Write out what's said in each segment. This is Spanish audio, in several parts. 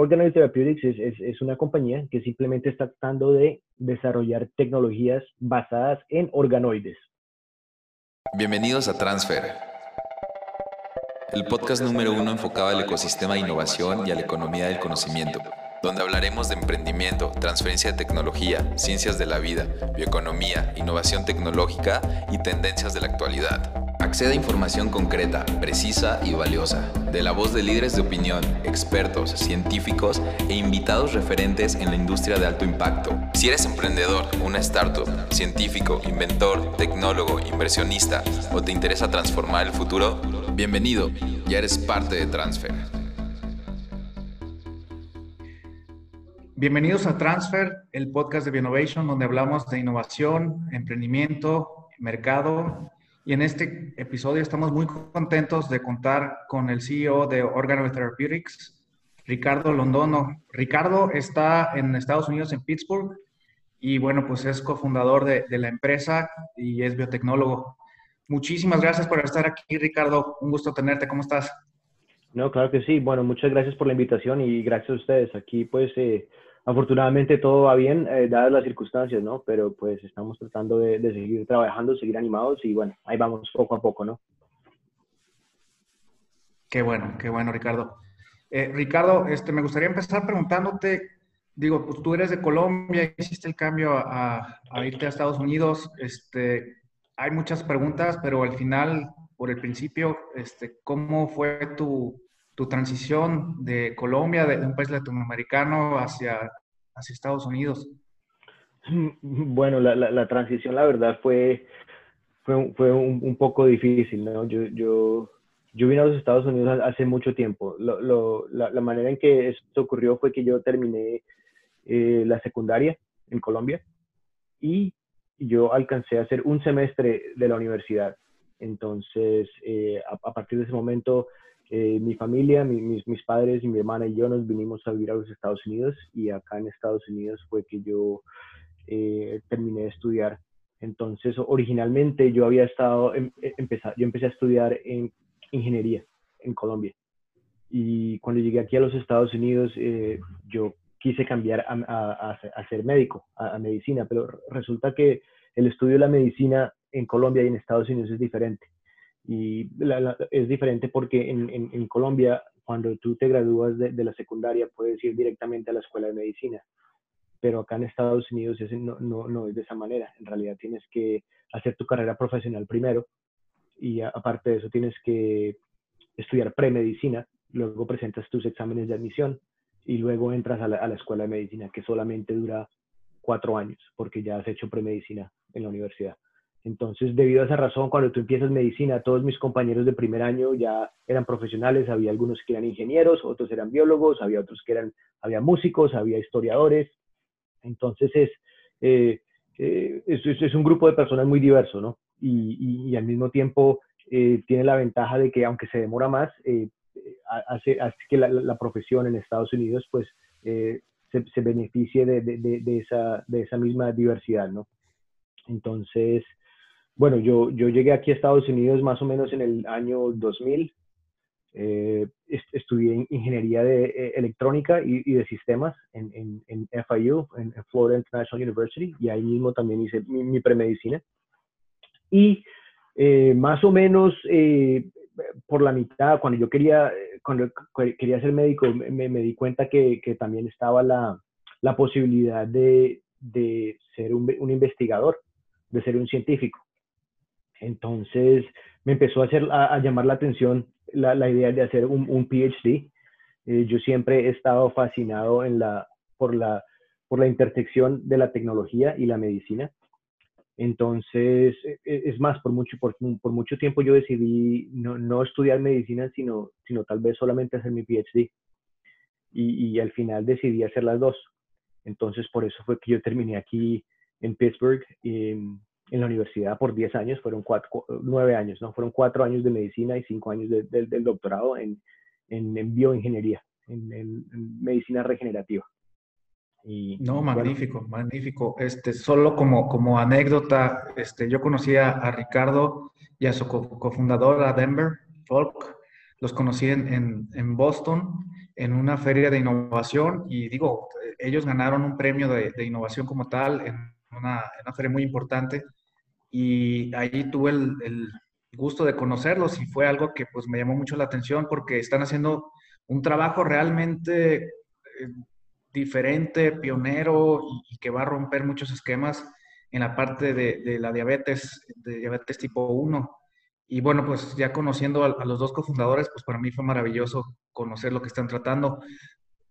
Organoid Therapeutics es, es, una compañía que simplemente está tratando de desarrollar tecnologías basadas en organoides. Bienvenidos a Transfer, el podcast número uno enfocado al ecosistema de innovación y a la economía del conocimiento, donde hablaremos de emprendimiento, transferencia de tecnología, ciencias de la vida, bioeconomía, innovación tecnológica y tendencias de la actualidad. Acceda a información concreta, precisa y valiosa, de la voz de líderes de opinión, expertos, científicos e invitados referentes en la industria de alto impacto. Si eres emprendedor, una startup, científico, inventor, tecnólogo, inversionista o te interesa transformar el futuro, bienvenido, ya eres parte de Transfer. Bienvenidos a Transfer, el podcast de Bioinnovation, donde hablamos de innovación, emprendimiento, mercado y en este episodio estamos muy contentos de contar con el CEO de Organoid Therapeutics, Ricardo Londono. Ricardo está en Estados Unidos, en Pittsburgh, y bueno, pues es cofundador de, de la empresa y es biotecnólogo. Muchísimas gracias por estar aquí, Ricardo. Un gusto tenerte. ¿Cómo estás? No, claro que sí. Bueno, muchas gracias por la invitación y gracias a ustedes. Aquí, pues, eh, afortunadamente todo va bien, eh, dadas las circunstancias, ¿no? Pero pues estamos tratando de, seguir trabajando, seguir animados y bueno, ahí vamos poco a poco, ¿no? Qué bueno, qué bueno, Ricardo. Eh, Ricardo, este, me gustaría empezar preguntándote, digo, pues tú eres de Colombia, hiciste el cambio a, a, irte a Estados Unidos, este, hay muchas preguntas, pero al final, por el principio, este, ¿cómo fue tu, tu transición de Colombia, de, un país latinoamericano hacia, hacia Estados Unidos? Bueno, la, la, transición, la verdad, fue, fue, fue un, poco difícil, ¿no? Yo, yo, yo vine a los Estados Unidos hace mucho tiempo. Lo, lo, la, la, manera en que esto ocurrió fue que yo terminé eh, la secundaria en Colombia y yo alcancé a hacer un semestre de la universidad. Entonces, eh, a, partir de ese momento, eh, mi familia, mis, mis, padres y mi hermana y yo nos vinimos a vivir a los Estados Unidos y acá en Estados Unidos fue que yo eh, terminé de estudiar. Entonces, originalmente yo había estado, em, eh, yo empecé a estudiar en ingeniería en Colombia. Y cuando llegué aquí a los Estados Unidos, yo quise cambiar a, a, a ser médico, a, medicina, pero resulta que el estudio de la medicina en Colombia y en Estados Unidos es diferente. Y es diferente porque en, Colombia, cuando tú te gradúas de, la secundaria, puedes ir directamente a la escuela de medicina. Pero acá en Estados Unidos no, no, no, es de esa manera. En realidad tienes que hacer tu carrera profesional primero y aparte de eso tienes que estudiar premedicina, luego presentas tus exámenes de admisión y luego entras a la, a la escuela de medicina, que solamente dura cuatro años, porque ya has hecho premedicina en la universidad. Entonces, debido a esa razón, cuando tú empiezas medicina, todos mis compañeros de primer año ya eran profesionales, había algunos que eran ingenieros, otros eran biólogos, había otros que eran, había músicos, había historiadores. Entonces, es, eh, eh, es, un grupo de personas muy diverso, ¿no? Y, al mismo tiempo eh, tiene la ventaja de que, aunque se demora más, hace, hace, que la, profesión en Estados Unidos, pues, se, se, beneficie de, de, de, esa, de esa misma diversidad, ¿no? Entonces, bueno, yo, yo llegué aquí a Estados Unidos más o menos en el año 2000. Eh, estudié ingeniería de eh, electrónica y, de sistemas en, en, en, FIU, en, Florida International University, y ahí mismo también hice mi, premedicina. Y eh, más o menos por la mitad, cuando yo quería, cuando quería ser médico, me, me di cuenta que, que, también estaba la, la posibilidad de, de ser un, un investigador, de ser un científico. Entonces me empezó a, hacer, a, llamar la atención la, la, idea de hacer un, un PhD. Eh, yo siempre he estado fascinado en la, por, la, por la intersección de la tecnología y la medicina. Entonces, e, e, es más, por mucho, por, por mucho tiempo yo decidí no, no, estudiar medicina, sino, sino tal vez solamente hacer mi PhD. Y, y, al final decidí hacer las dos. Entonces, por eso fue que yo terminé aquí en Pittsburgh. Y, en la universidad por 10 años, fueron cuatro, 9 años, ¿no? Fueron 4 años de medicina y 5 años del doctorado en, en, bioingeniería, en, medicina regenerativa. Y, no, magnífico, magnífico. Este, solo como, como anécdota, este, yo conocí a, Ricardo y a su cofundador, a Denver, Folk, los conocí en, en, Boston. en una feria de innovación y digo, ellos ganaron un premio de, innovación como tal en una, feria muy importante y ahí tuve el, gusto de conocerlos y fue algo que pues me llamó mucho la atención porque están haciendo un trabajo realmente eh, diferente, pionero y, que va a romper muchos esquemas en la parte de, la diabetes, de diabetes tipo 1. Y bueno, pues ya conociendo a, los dos cofundadores, pues para mí fue maravilloso conocer lo que están tratando.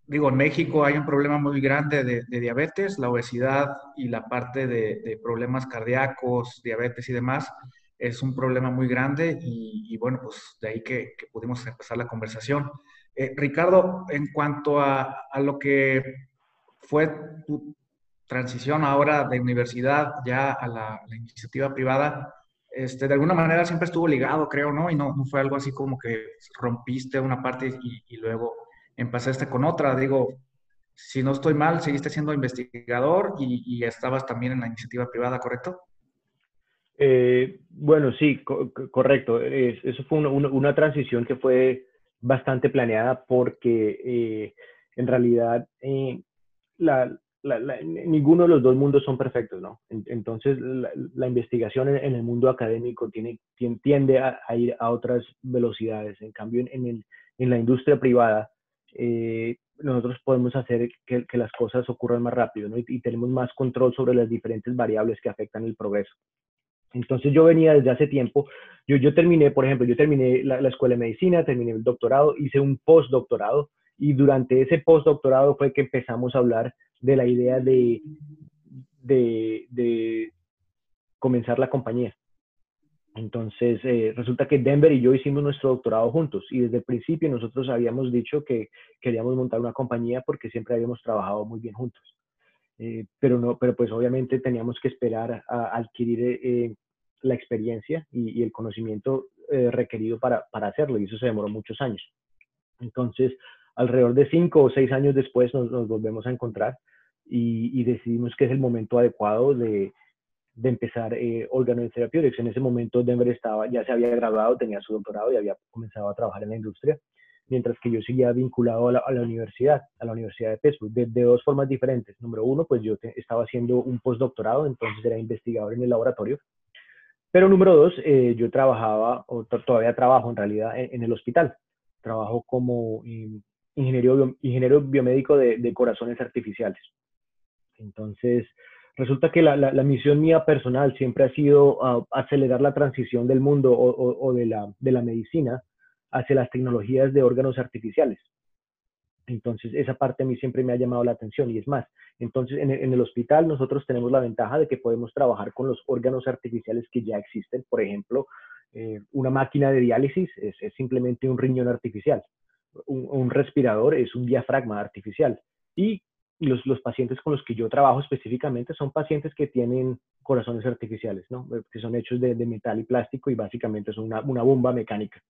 Digo, en México hay un problema muy grande de, diabetes, la obesidad y la parte de, problemas cardíacos, diabetes y demás, es un problema muy grande y, bueno, pues de ahí que, pudimos empezar la conversación. Eh, Ricardo, en cuanto a, a, lo que fue tu transición ahora de universidad ya a la, la iniciativa privada, este, de alguna manera siempre estuvo ligado, creo, ¿no? Y no, no fue algo así como que rompiste una parte y, luego empezaste con otra. Digo, si no estoy mal, seguiste siendo investigador y, estabas también en la iniciativa privada, ¿correcto? Eh, bueno, sí, correcto. eso fue una, transición que fue bastante planeada porque eh, en realidad eh, la, ninguno de los dos mundos son perfectos, ¿no? Entonces, la, investigación en, el mundo académico tiene, tiende a, ir a otras velocidades. En cambio, en, la industria privada, eh, nosotros podemos hacer que, las cosas ocurran más rápido, ¿no? Y, tenemos más control sobre las diferentes variables que afectan el progreso. Entonces, yo venía desde hace tiempo, yo, yo terminé, por ejemplo, yo terminé la, la escuela de medicina, terminé el doctorado, hice un postdoctorado, y durante ese postdoctorado fue que empezamos a hablar de la idea de, de, comenzar la compañía. Entonces, eh, resulta que Denver y yo hicimos nuestro doctorado juntos y desde el principio nosotros habíamos dicho que queríamos montar una compañía porque siempre habíamos trabajado muy bien juntos. Eh, pero, no, pero pues obviamente teníamos que esperar a, adquirir eh, la experiencia y, el conocimiento requerido para, para, hacerlo y eso se demoró muchos años. Entonces, alrededor de cinco o seis años después nos, volvemos a encontrar y, decidimos que es el momento adecuado de, de empezar eh, Organo Therapeutics. En ese momento Denver estaba, ya se había graduado, tenía su doctorado y había comenzado a trabajar en la industria, mientras que yo seguía vinculado a la, universidad, a la Universidad de Pittsburgh, de, dos formas diferentes. Número uno, pues yo estaba haciendo un postdoctorado, entonces era investigador en el laboratorio. Pero número dos, eh, yo trabajaba, o todavía trabajo en realidad, en, el hospital. Trabajo como ingeniero, ingeniero biomédico de, corazones artificiales. Entonces, resulta que la, misión mía personal siempre ha sido ah, acelerar la transición del mundo o, de, la, de, la, medicina hacia las tecnologías de órganos artificiales. Entonces, esa parte a mí siempre me ha llamado la atención y es más. Entonces, en el, hospital nosotros tenemos la ventaja de que podemos trabajar con los órganos artificiales que ya existen. Por ejemplo, eh, una máquina de diálisis es simplemente un riñón artificial un, respirador es un diafragma artificial. Y los, los, pacientes con los que yo trabajo específicamente son pacientes que tienen corazones artificiales, ¿no? Eh, que son hechos de, metal y plástico y básicamente son una, una, bomba mecánica.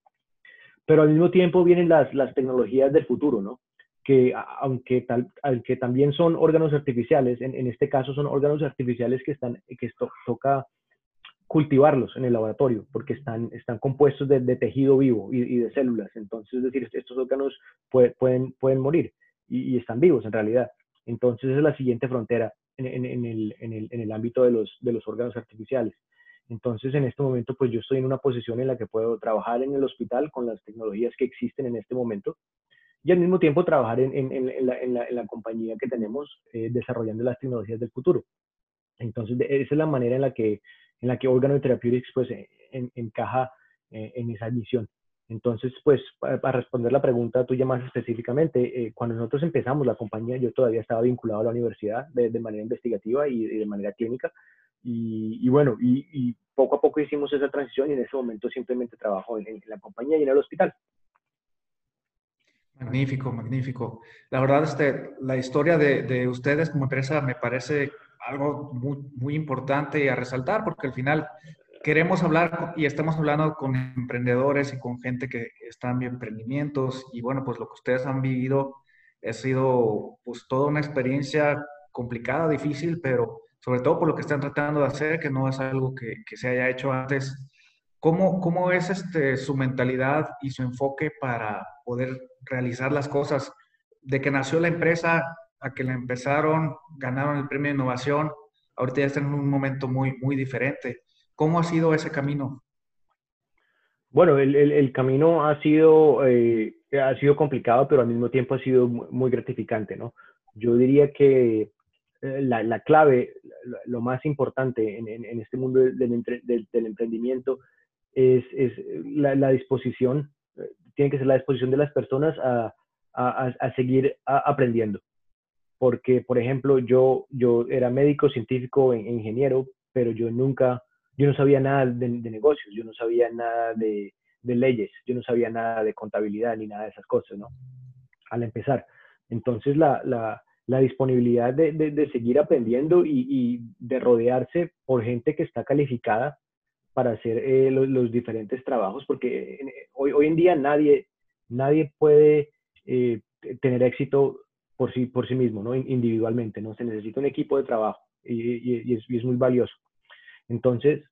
Pero al mismo tiempo vienen las, las tecnologías del futuro, ¿no? que aunque, tal, aunque también son órganos artificiales, en, en, este caso son órganos artificiales que, están, que esto, toca cultivarlos en el laboratorio, porque están, están compuestos de, tejido vivo y, de células. Entonces, es decir, estos órganos pueden, pueden morir y, están vivos en realidad. Entonces, es la siguiente frontera en, el, ámbito de los, órganos artificiales. Entonces, en este momento, pues yo estoy en una posición en la que puedo trabajar en el hospital con las tecnologías que existen en este momento y al mismo tiempo trabajar en, la, compañía que tenemos eh, desarrollando las tecnologías del futuro. Entonces, esa es la manera en la que en la que Organo Therapeutics pues encaja eh, en esa misión. Entonces, pues, para, responder la pregunta tuya más específicamente, eh, cuando nosotros empezamos la compañía, yo todavía estaba vinculado a la universidad de, manera investigativa y, de manera clínica. Y, bueno, y, poco a poco hicimos esa transición y en ese momento simplemente trabajo en, la compañía y en el hospital. Magnífico, magnífico. La verdad, este, la historia de, de ustedes como empresa me parece algo muy, muy importante a resaltar, porque al final queremos hablar y estamos hablando con emprendedores y con gente que están en emprendimientos y bueno, pues lo que ustedes han vivido ha sido pues toda una experiencia complicada, difícil, pero sobre todo por lo que están tratando de hacer, que no es algo que, que se haya hecho antes. ¿Cómo, cómo es este, su mentalidad y su enfoque para poder realizar las cosas? de que nació la empresa a que la empezaron, ganaron el premio de innovación, ahorita ya están en un momento muy, muy diferente. ¿Cómo ha sido ese camino? Bueno, el, el, camino ha sido, eh, ha sido complicado, pero al mismo tiempo ha sido muy gratificante, ¿no? Yo diría que eh, la, la, clave, lo más importante en, en, este mundo del, del, emprendimiento es, es la, disposición, eh, tiene que ser la disposición de las personas a, a, a seguir aprendiendo. Porque, por ejemplo, yo, yo era médico, científico, ingeniero, pero yo nunca yo no sabía nada de, negocios, yo no sabía nada de, leyes, yo no sabía nada de contabilidad ni nada de esas cosas, ¿no? Al empezar. Entonces, la, disponibilidad de, seguir aprendiendo y, de rodearse por gente que está calificada para hacer eh, los, diferentes trabajos, porque eh, hoy, hoy en día nadie, nadie puede eh, tener éxito por sí, por sí mismo, ¿no? individualmente, ¿no? Se necesita un equipo de trabajo y es muy valioso. Entonces,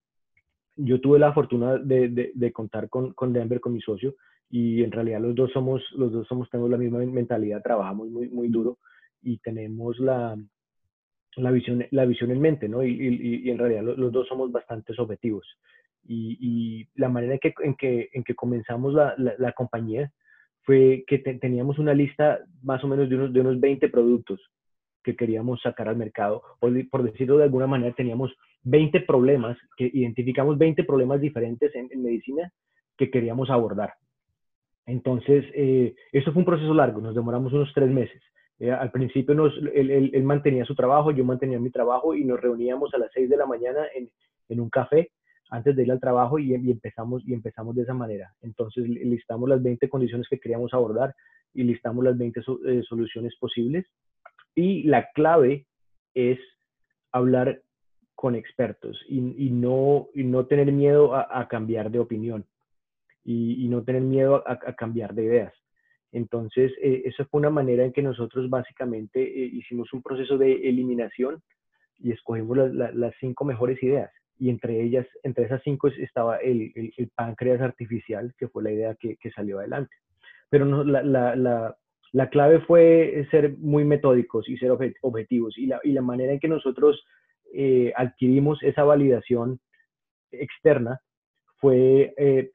yo tuve la fortuna de, de, contar con, con, Denver, con mi socio, y en realidad los dos somos, los dos somos, tenemos la misma mentalidad, trabajamos muy, muy duro y tenemos la, la, visión, la visión en mente, ¿no? Y, y, en realidad los, dos somos bastante objetivos. Y, y, la manera en que, en que, en que comenzamos la, la, compañía fue que teníamos una lista más o menos de unos, de unos 20 productos que queríamos sacar al mercado, o por decirlo de alguna manera, teníamos 20 problemas, que identificamos 20 problemas diferentes en, medicina que queríamos abordar. Entonces, eh, esto fue un proceso largo, nos demoramos unos tres meses. Eh, al principio él, mantenía su trabajo, yo mantenía mi trabajo y nos reuníamos a las 6 de la mañana en, en un café antes de ir al trabajo y, empezamos, y empezamos de esa manera. Entonces listamos las 20 condiciones que queríamos abordar y listamos las 20 eh, soluciones posibles. Y la clave es hablar con expertos y, no, tener miedo a, cambiar de opinión y, no tener miedo a, cambiar de ideas. Entonces, eh, esa fue una manera en que nosotros básicamente eh, hicimos un proceso de eliminación y escogimos las cinco mejores ideas. Y entre ellas, entre esas cinco estaba el, páncreas artificial, que fue la idea que, salió adelante. Pero no, la, la, la, clave fue ser muy metódicos y ser objetivos. Y la manera en que nosotros eh, adquirimos esa validación externa fue, eh,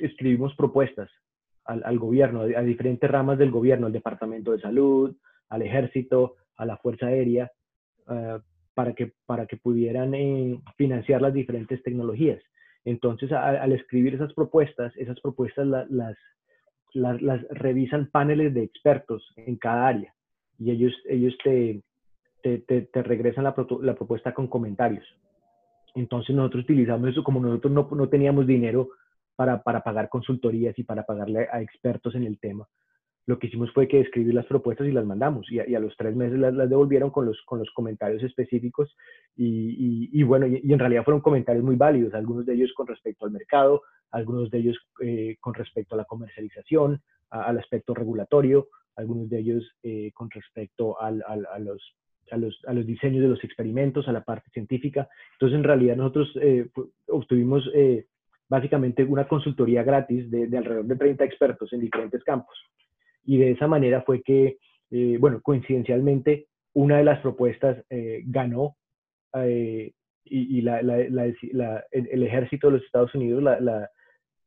escribimos propuestas al, gobierno, a, diferentes ramas del gobierno, al Departamento de Salud, al Ejército, a la Fuerza Aérea, eh, para, que, para que pudieran financiar las diferentes tecnologías. Entonces, al escribir esas propuestas, esas propuestas las, las, revisan paneles de expertos en cada área y ellos, ellos te, te, te, regresan la, la, propuesta con comentarios. Entonces nosotros utilizamos eso como nosotros no, no teníamos dinero para, para, pagar consultorías y para pagarle a expertos en el tema. Lo que hicimos fue que escribir las propuestas y las mandamos y a, los tres meses las, las, devolvieron con los, con los comentarios específicos y, y, bueno, y, en realidad fueron comentarios muy válidos, algunos de ellos con respecto al mercado, algunos de ellos eh, con respecto a la comercialización, al aspecto regulatorio, algunos de ellos eh, con respecto al, al, a los a los, a los, diseños de los experimentos, a la parte científica. Entonces, en realidad, nosotros eh, obtuvimos eh, básicamente una consultoría gratis de, de, alrededor de 30 expertos en diferentes campos. Y de esa manera fue que, eh, bueno, coincidencialmente, una de las propuestas ganó y, y la, la, la, el, ejército de los Estados Unidos la,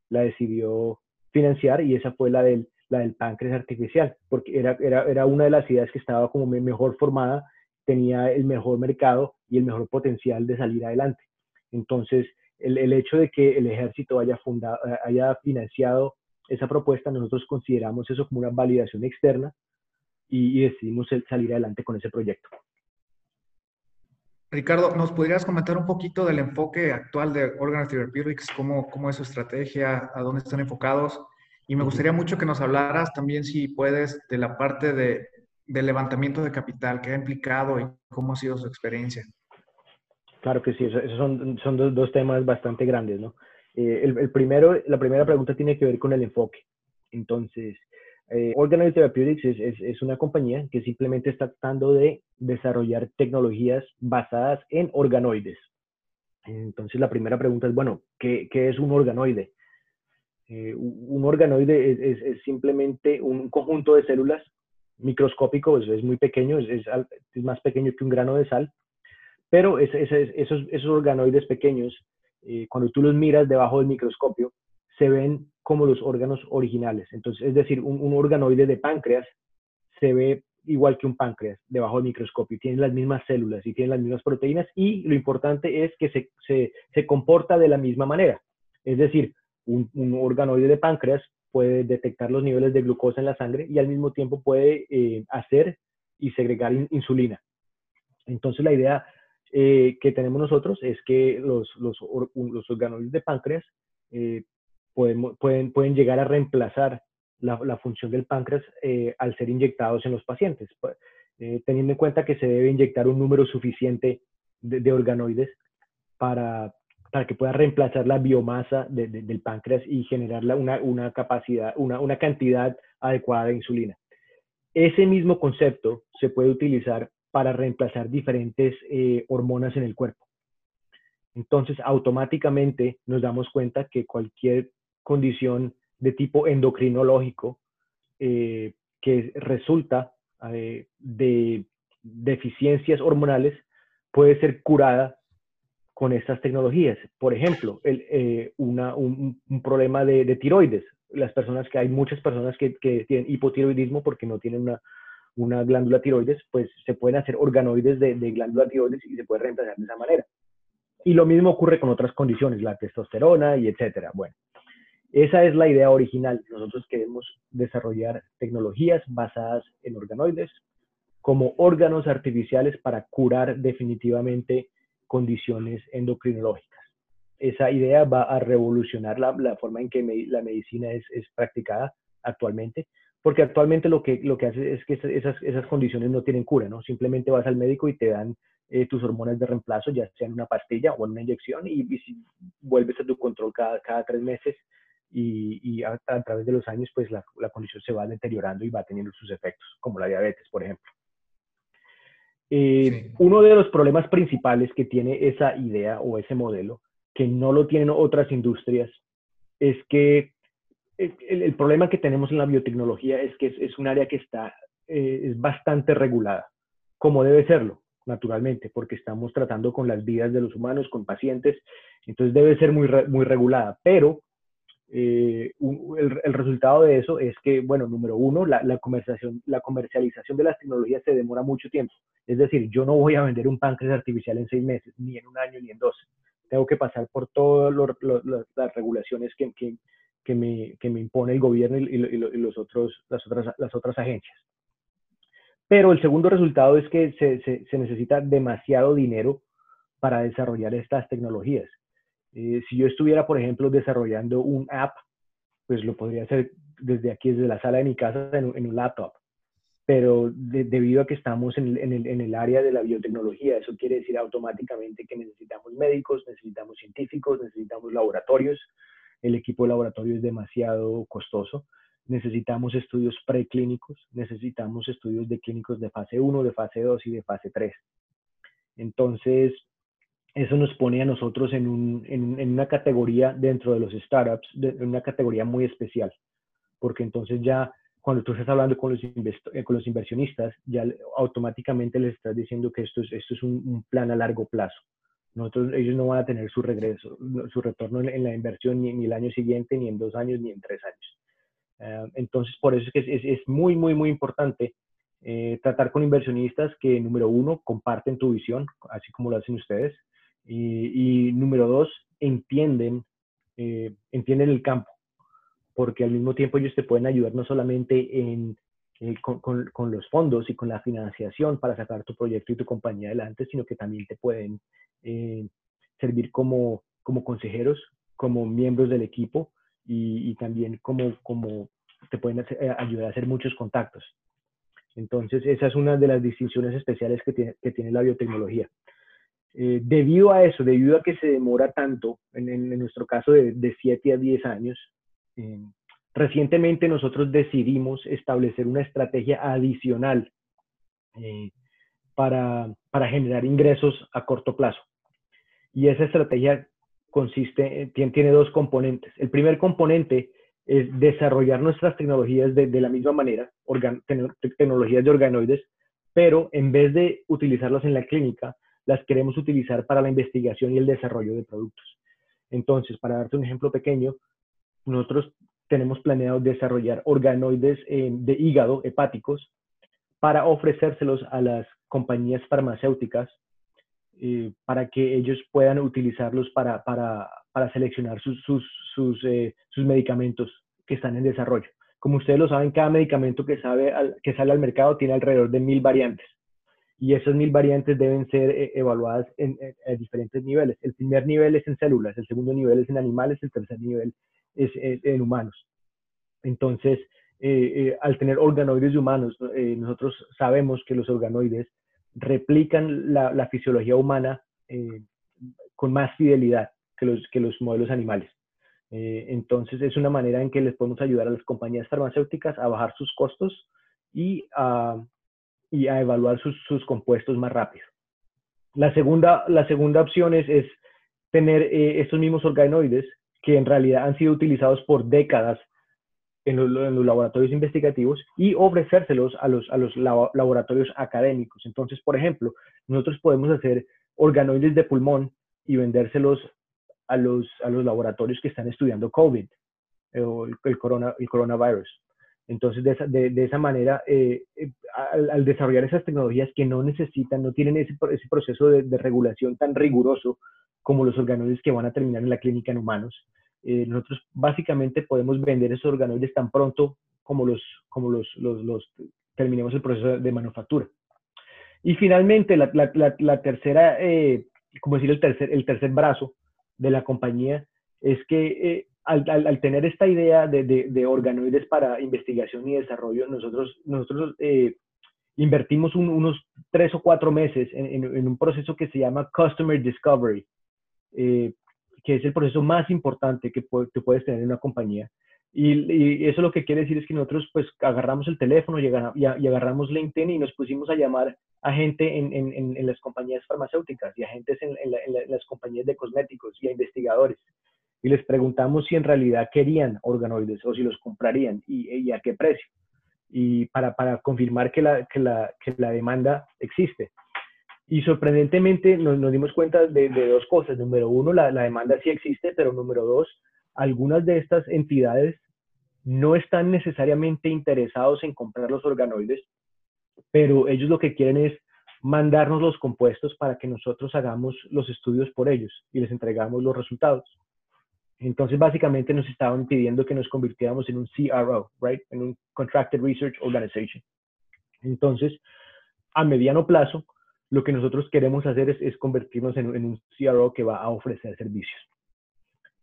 decidió financiar y esa fue la del, la del páncreas artificial, porque era, era, era una de las ideas que estaba como mejor formada tenía el mejor mercado y el mejor potencial de salir adelante. Entonces, el, el hecho de que el ejército haya, fundado, haya financiado esa propuesta, nosotros consideramos eso como una validación externa y, decidimos salir adelante con ese proyecto. Ricardo, ¿nos podrías comentar un poquito del enfoque actual de Organ Therapeutics? ¿Cómo, ¿Cómo es su estrategia? ¿A dónde están enfocados? Y me gustaría mucho que nos hablaras también, si puedes, de la parte de del levantamiento de capital, qué ha implicado y cómo ha sido su experiencia. Claro que sí, esos son, son dos, dos, temas bastante grandes, ¿no? Eh, el, primero, la primera pregunta tiene que ver con el enfoque. Entonces, eh, Organoid Therapeutics es, es, es, una compañía que simplemente está tratando de desarrollar tecnologías basadas en organoides. Entonces, la primera pregunta es, bueno, ¿qué, qué es un organoide? Eh, un organoide es, es, simplemente un conjunto de células microscópico, es, muy pequeño, es, es, más pequeño que un grano de sal, pero esos, esos, organoides pequeños, eh, cuando tú los miras debajo del microscopio, se ven como los órganos originales. Entonces, es decir, un, organoide de páncreas se ve igual que un páncreas debajo del microscopio, tiene las mismas células y tiene las mismas proteínas y lo importante es que se, se, se comporta de la misma manera. Es decir, un, un, organoide de páncreas puede detectar los niveles de glucosa en la sangre y al mismo tiempo puede eh, hacer y segregar insulina. Entonces la idea eh, que tenemos nosotros es que los, los, organoides de páncreas eh, pueden, pueden, llegar a reemplazar la, función del páncreas al ser inyectados en los pacientes, pues, teniendo en cuenta que se debe inyectar un número suficiente de, de organoides para, para que pueda reemplazar la biomasa del páncreas y generar una, capacidad, una, una, cantidad adecuada de insulina. Ese mismo concepto se puede utilizar para reemplazar diferentes eh, hormonas en el cuerpo. Entonces, automáticamente nos damos cuenta que cualquier condición de tipo endocrinológico eh, que resulta eh, de deficiencias hormonales puede ser curada con estas tecnologías. Por ejemplo, eh, un, problema de, tiroides. Las personas que hay muchas personas que, tienen hipotiroidismo porque no tienen una, una, glándula tiroides, pues se pueden hacer organoides de, de, glándula tiroides y se puede reemplazar de esa manera. Y lo mismo ocurre con otras condiciones, la testosterona y etcétera. Bueno, esa es la idea original. Nosotros queremos desarrollar tecnologías basadas en organoides como órganos artificiales para curar definitivamente condiciones endocrinológicas. Esa idea va a revolucionar la, la forma en que la medicina es, es, practicada actualmente, porque actualmente lo que, lo que hace es que esas, esas condiciones no tienen cura, ¿no? Simplemente vas al médico y te dan eh, tus hormonas de reemplazo, ya sea en una pastilla o en una inyección, y, vuelves a tu control cada, cada tres meses y, y a, a, través de los años, pues la, la condición se va deteriorando y va teniendo sus efectos, como la diabetes, por ejemplo. Eh, uno de los problemas principales que tiene esa idea o ese modelo, que no lo tienen otras industrias, es que el, problema que tenemos en la biotecnología es que es, un área que está, eh, es bastante regulada, como debe serlo, naturalmente, porque estamos tratando con las vidas de los humanos, con pacientes, entonces debe ser muy, muy regulada, pero eh, el, resultado de eso es que, bueno, número uno, la, la, comercialización, la comercialización de las tecnologías se demora mucho tiempo. Es decir, yo no voy a vender un páncreas artificial en seis meses, ni en un año, ni en dos. Tengo que pasar por todas las regulaciones que, que, que, me, que, me, impone el gobierno y, y, los otros, las, otras, las otras agencias. Pero el segundo resultado es que se, se, se necesita demasiado dinero para desarrollar estas tecnologías. Eh, si yo estuviera, por ejemplo, desarrollando un app, pues lo podría hacer desde aquí, desde la sala de mi casa, en, un laptop. Pero debido a que estamos en el, en el, área de la biotecnología, eso quiere decir automáticamente que necesitamos médicos, necesitamos científicos, necesitamos laboratorios. El equipo de laboratorio es demasiado costoso. Necesitamos estudios preclínicos, necesitamos estudios de clínicos de fase 1, de fase 2 y de fase 3. Entonces, eso nos pone a nosotros en, un, en, en, una categoría dentro de los startups, en una categoría muy especial, porque entonces ya cuando tú estás hablando con los, eh, con los inversionistas, ya automáticamente les estás diciendo que esto es, esto es un, plan a largo plazo. Nosotros, ellos no van a tener su regreso, su retorno en, la inversión ni, ni, el año siguiente, ni en dos años, ni en tres años. Uh, entonces, por eso es que es, es, muy, muy, muy importante eh, tratar con inversionistas que, número uno, comparten tu visión, así como lo hacen ustedes, y, número dos, entienden, eh, entienden el campo, porque al mismo tiempo ellos te pueden ayudar no solamente en, eh, con, con, los fondos y con la financiación para sacar tu proyecto y tu compañía adelante, sino que también te pueden eh, servir como, como consejeros, como miembros del equipo y, y también como, como te pueden ayudar a hacer muchos contactos. Entonces, esa es una de las distinciones especiales que tiene, que tiene la biotecnología. Eh, debido a eso, debido a que se demora tanto, en, nuestro caso de, de, 7 a 10 años, eh, recientemente nosotros decidimos establecer una estrategia adicional eh, para, para, generar ingresos a corto plazo. Y esa estrategia consiste, tiene, tiene dos componentes. El primer componente es desarrollar nuestras tecnologías de, la misma manera, tecnologías de organoides, pero en vez de utilizarlas en la clínica, las queremos utilizar para la investigación y el desarrollo de productos. Entonces, para darte un ejemplo pequeño, nosotros tenemos planeado desarrollar organoides eh, de hígado hepáticos para ofrecérselos a las compañías farmacéuticas eh, para que ellos puedan utilizarlos para, para, para seleccionar sus, sus, sus, eh, sus, medicamentos que están en desarrollo. Como ustedes lo saben, cada medicamento que, sabe que sale al mercado tiene alrededor de mil variantes y esas mil variantes deben ser eh, evaluadas en, diferentes niveles. El primer nivel es en células, el segundo nivel es en animales, el tercer nivel es en, humanos. Entonces, al tener organoides humanos, nosotros sabemos que los organoides replican la, fisiología humana eh, con más fidelidad que los, que los modelos animales. Eh, entonces es una manera en que les podemos ayudar a las compañías farmacéuticas a bajar sus costos y a, y a evaluar sus, sus, compuestos más rápido. La segunda, la segunda opción es, tener eh, estos mismos organoides que en realidad han sido utilizados por décadas en los, laboratorios investigativos y ofrecérselos a los, a los laboratorios académicos. Entonces, por ejemplo, nosotros podemos hacer organoides de pulmón y vendérselos a los, a los laboratorios que están estudiando COVID eh, o el, corona, el coronavirus. Entonces, de esa, de, esa manera, eh, eh, al, desarrollar esas tecnologías que no necesitan, no tienen ese, ese proceso de, de, regulación tan riguroso como los organoides que van a terminar en la clínica en humanos, eh, nosotros básicamente podemos vender esos organoides tan pronto como los, como los, los, los terminemos el proceso de manufactura. Y finalmente, la, la, la, tercera, eh, como decir, el tercer, el tercer brazo de la compañía es que eh, al, tener esta idea de, de, de, organoides para investigación y desarrollo, nosotros, nosotros invertimos unos tres o cuatro meses en, en, un proceso que se llama Customer Discovery, que es el proceso más importante que tú puedes tener en una compañía. Y, eso lo que quiere decir es que nosotros pues agarramos el teléfono y, agarramos LinkedIn y nos pusimos a llamar a gente en, en, las compañías farmacéuticas y a gente en, las compañías de cosméticos y a investigadores. Y les preguntamos si en realidad querían organoides o si los comprarían y, a qué precio. Y para, para confirmar que la, que, la, que la demanda existe. Y sorprendentemente nos, dimos cuenta de, dos cosas. Número uno, la, demanda sí existe, pero número dos, algunas de estas entidades no están necesariamente interesados en comprar los organoides, pero ellos lo que quieren es mandarnos los compuestos para que nosotros hagamos los estudios por ellos y les entregamos los resultados. Entonces, básicamente nos estaban pidiendo que nos convirtiéramos en un CRO, right? En un Contracted Research Organization. Entonces, a mediano plazo, lo que nosotros queremos hacer es, convertirnos en, un CRO que va a ofrecer servicios.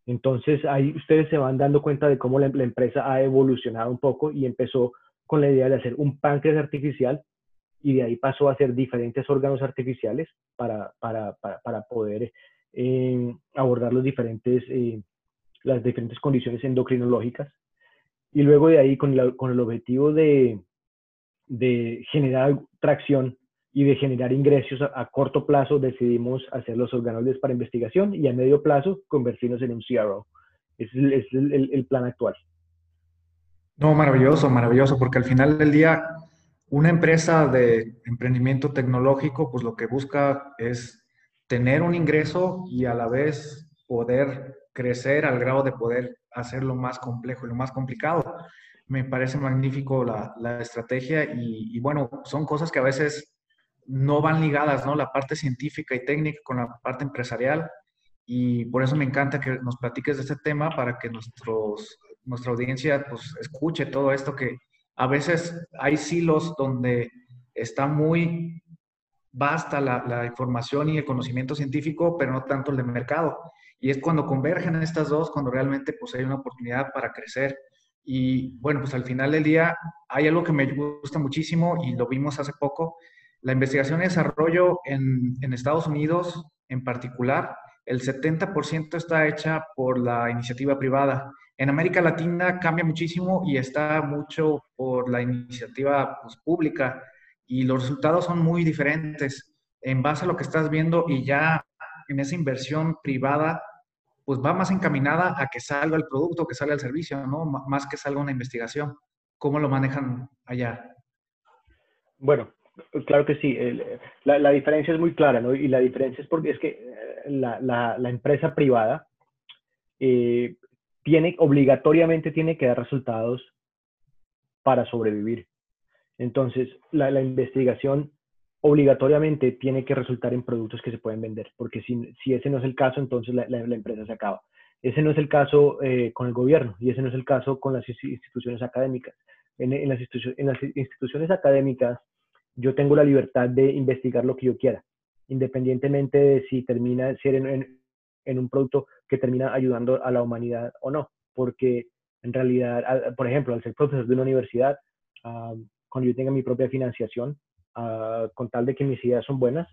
Entonces, ahí ustedes se van dando cuenta de cómo la, empresa ha evolucionado un poco y empezó con la idea de hacer un páncreas artificial y de ahí pasó a hacer diferentes órganos artificiales para, para, para, poder eh, abordar los diferentes, eh, las diferentes condiciones endocrinológicas. Y luego de ahí, con, con el objetivo de, de generar tracción y de generar ingresos a, corto plazo decidimos hacer los organoides para investigación y a medio plazo convertirnos en un CRO. Ese es, el, plan actual. No, maravilloso, maravilloso, porque al final del día una empresa de emprendimiento tecnológico pues lo que busca es tener un ingreso y a la vez poder crecer al grado de poder hacerlo más complejo y lo más complicado. Me parece magnífico la, la estrategia y, bueno, son cosas que a veces no van ligadas, ¿no? La parte científica y técnica con la parte empresarial. Y por eso me encanta que nos platiques de este tema para que nuestros, nuestra audiencia pues, escuche todo esto que a veces hay silos donde está muy vasta la, información y el conocimiento científico, pero no tanto el de mercado. Y es cuando convergen estas dos, cuando realmente pues, hay una oportunidad para crecer. Y bueno, pues al final del día hay algo que me gusta muchísimo y lo vimos hace poco, la investigación y desarrollo en, Estados Unidos en particular, el 70% está hecha por la iniciativa privada. En América Latina cambia muchísimo y está mucho por la iniciativa pues, pública y los resultados son muy diferentes. En base a lo que estás viendo y ya en esa inversión privada, pues va más encaminada a que salga el producto, que salga el servicio, ¿no? más que salga una investigación. ¿Cómo lo manejan allá? Bueno, claro que sí. la, diferencia es muy clara, ¿no? Y la diferencia es porque es que eh, la, empresa privada eh, tiene, obligatoriamente tiene que dar resultados para sobrevivir. Entonces, la, investigación obligatoriamente tiene que resultar en productos que se pueden vender, porque si, si ese no es el caso, entonces la, empresa se acaba. Ese no es el caso eh, con el gobierno y ese no es el caso con las instituciones académicas. En, las, en las, instituciones académicas yo tengo la libertad de investigar lo que yo quiera, independientemente de si termina en, en un producto que termina ayudando a la humanidad o no, porque en realidad, por ejemplo, al ser profesor de una universidad, cuando yo tenga mi propia financiación, uh, con tal de que mis ideas son buenas,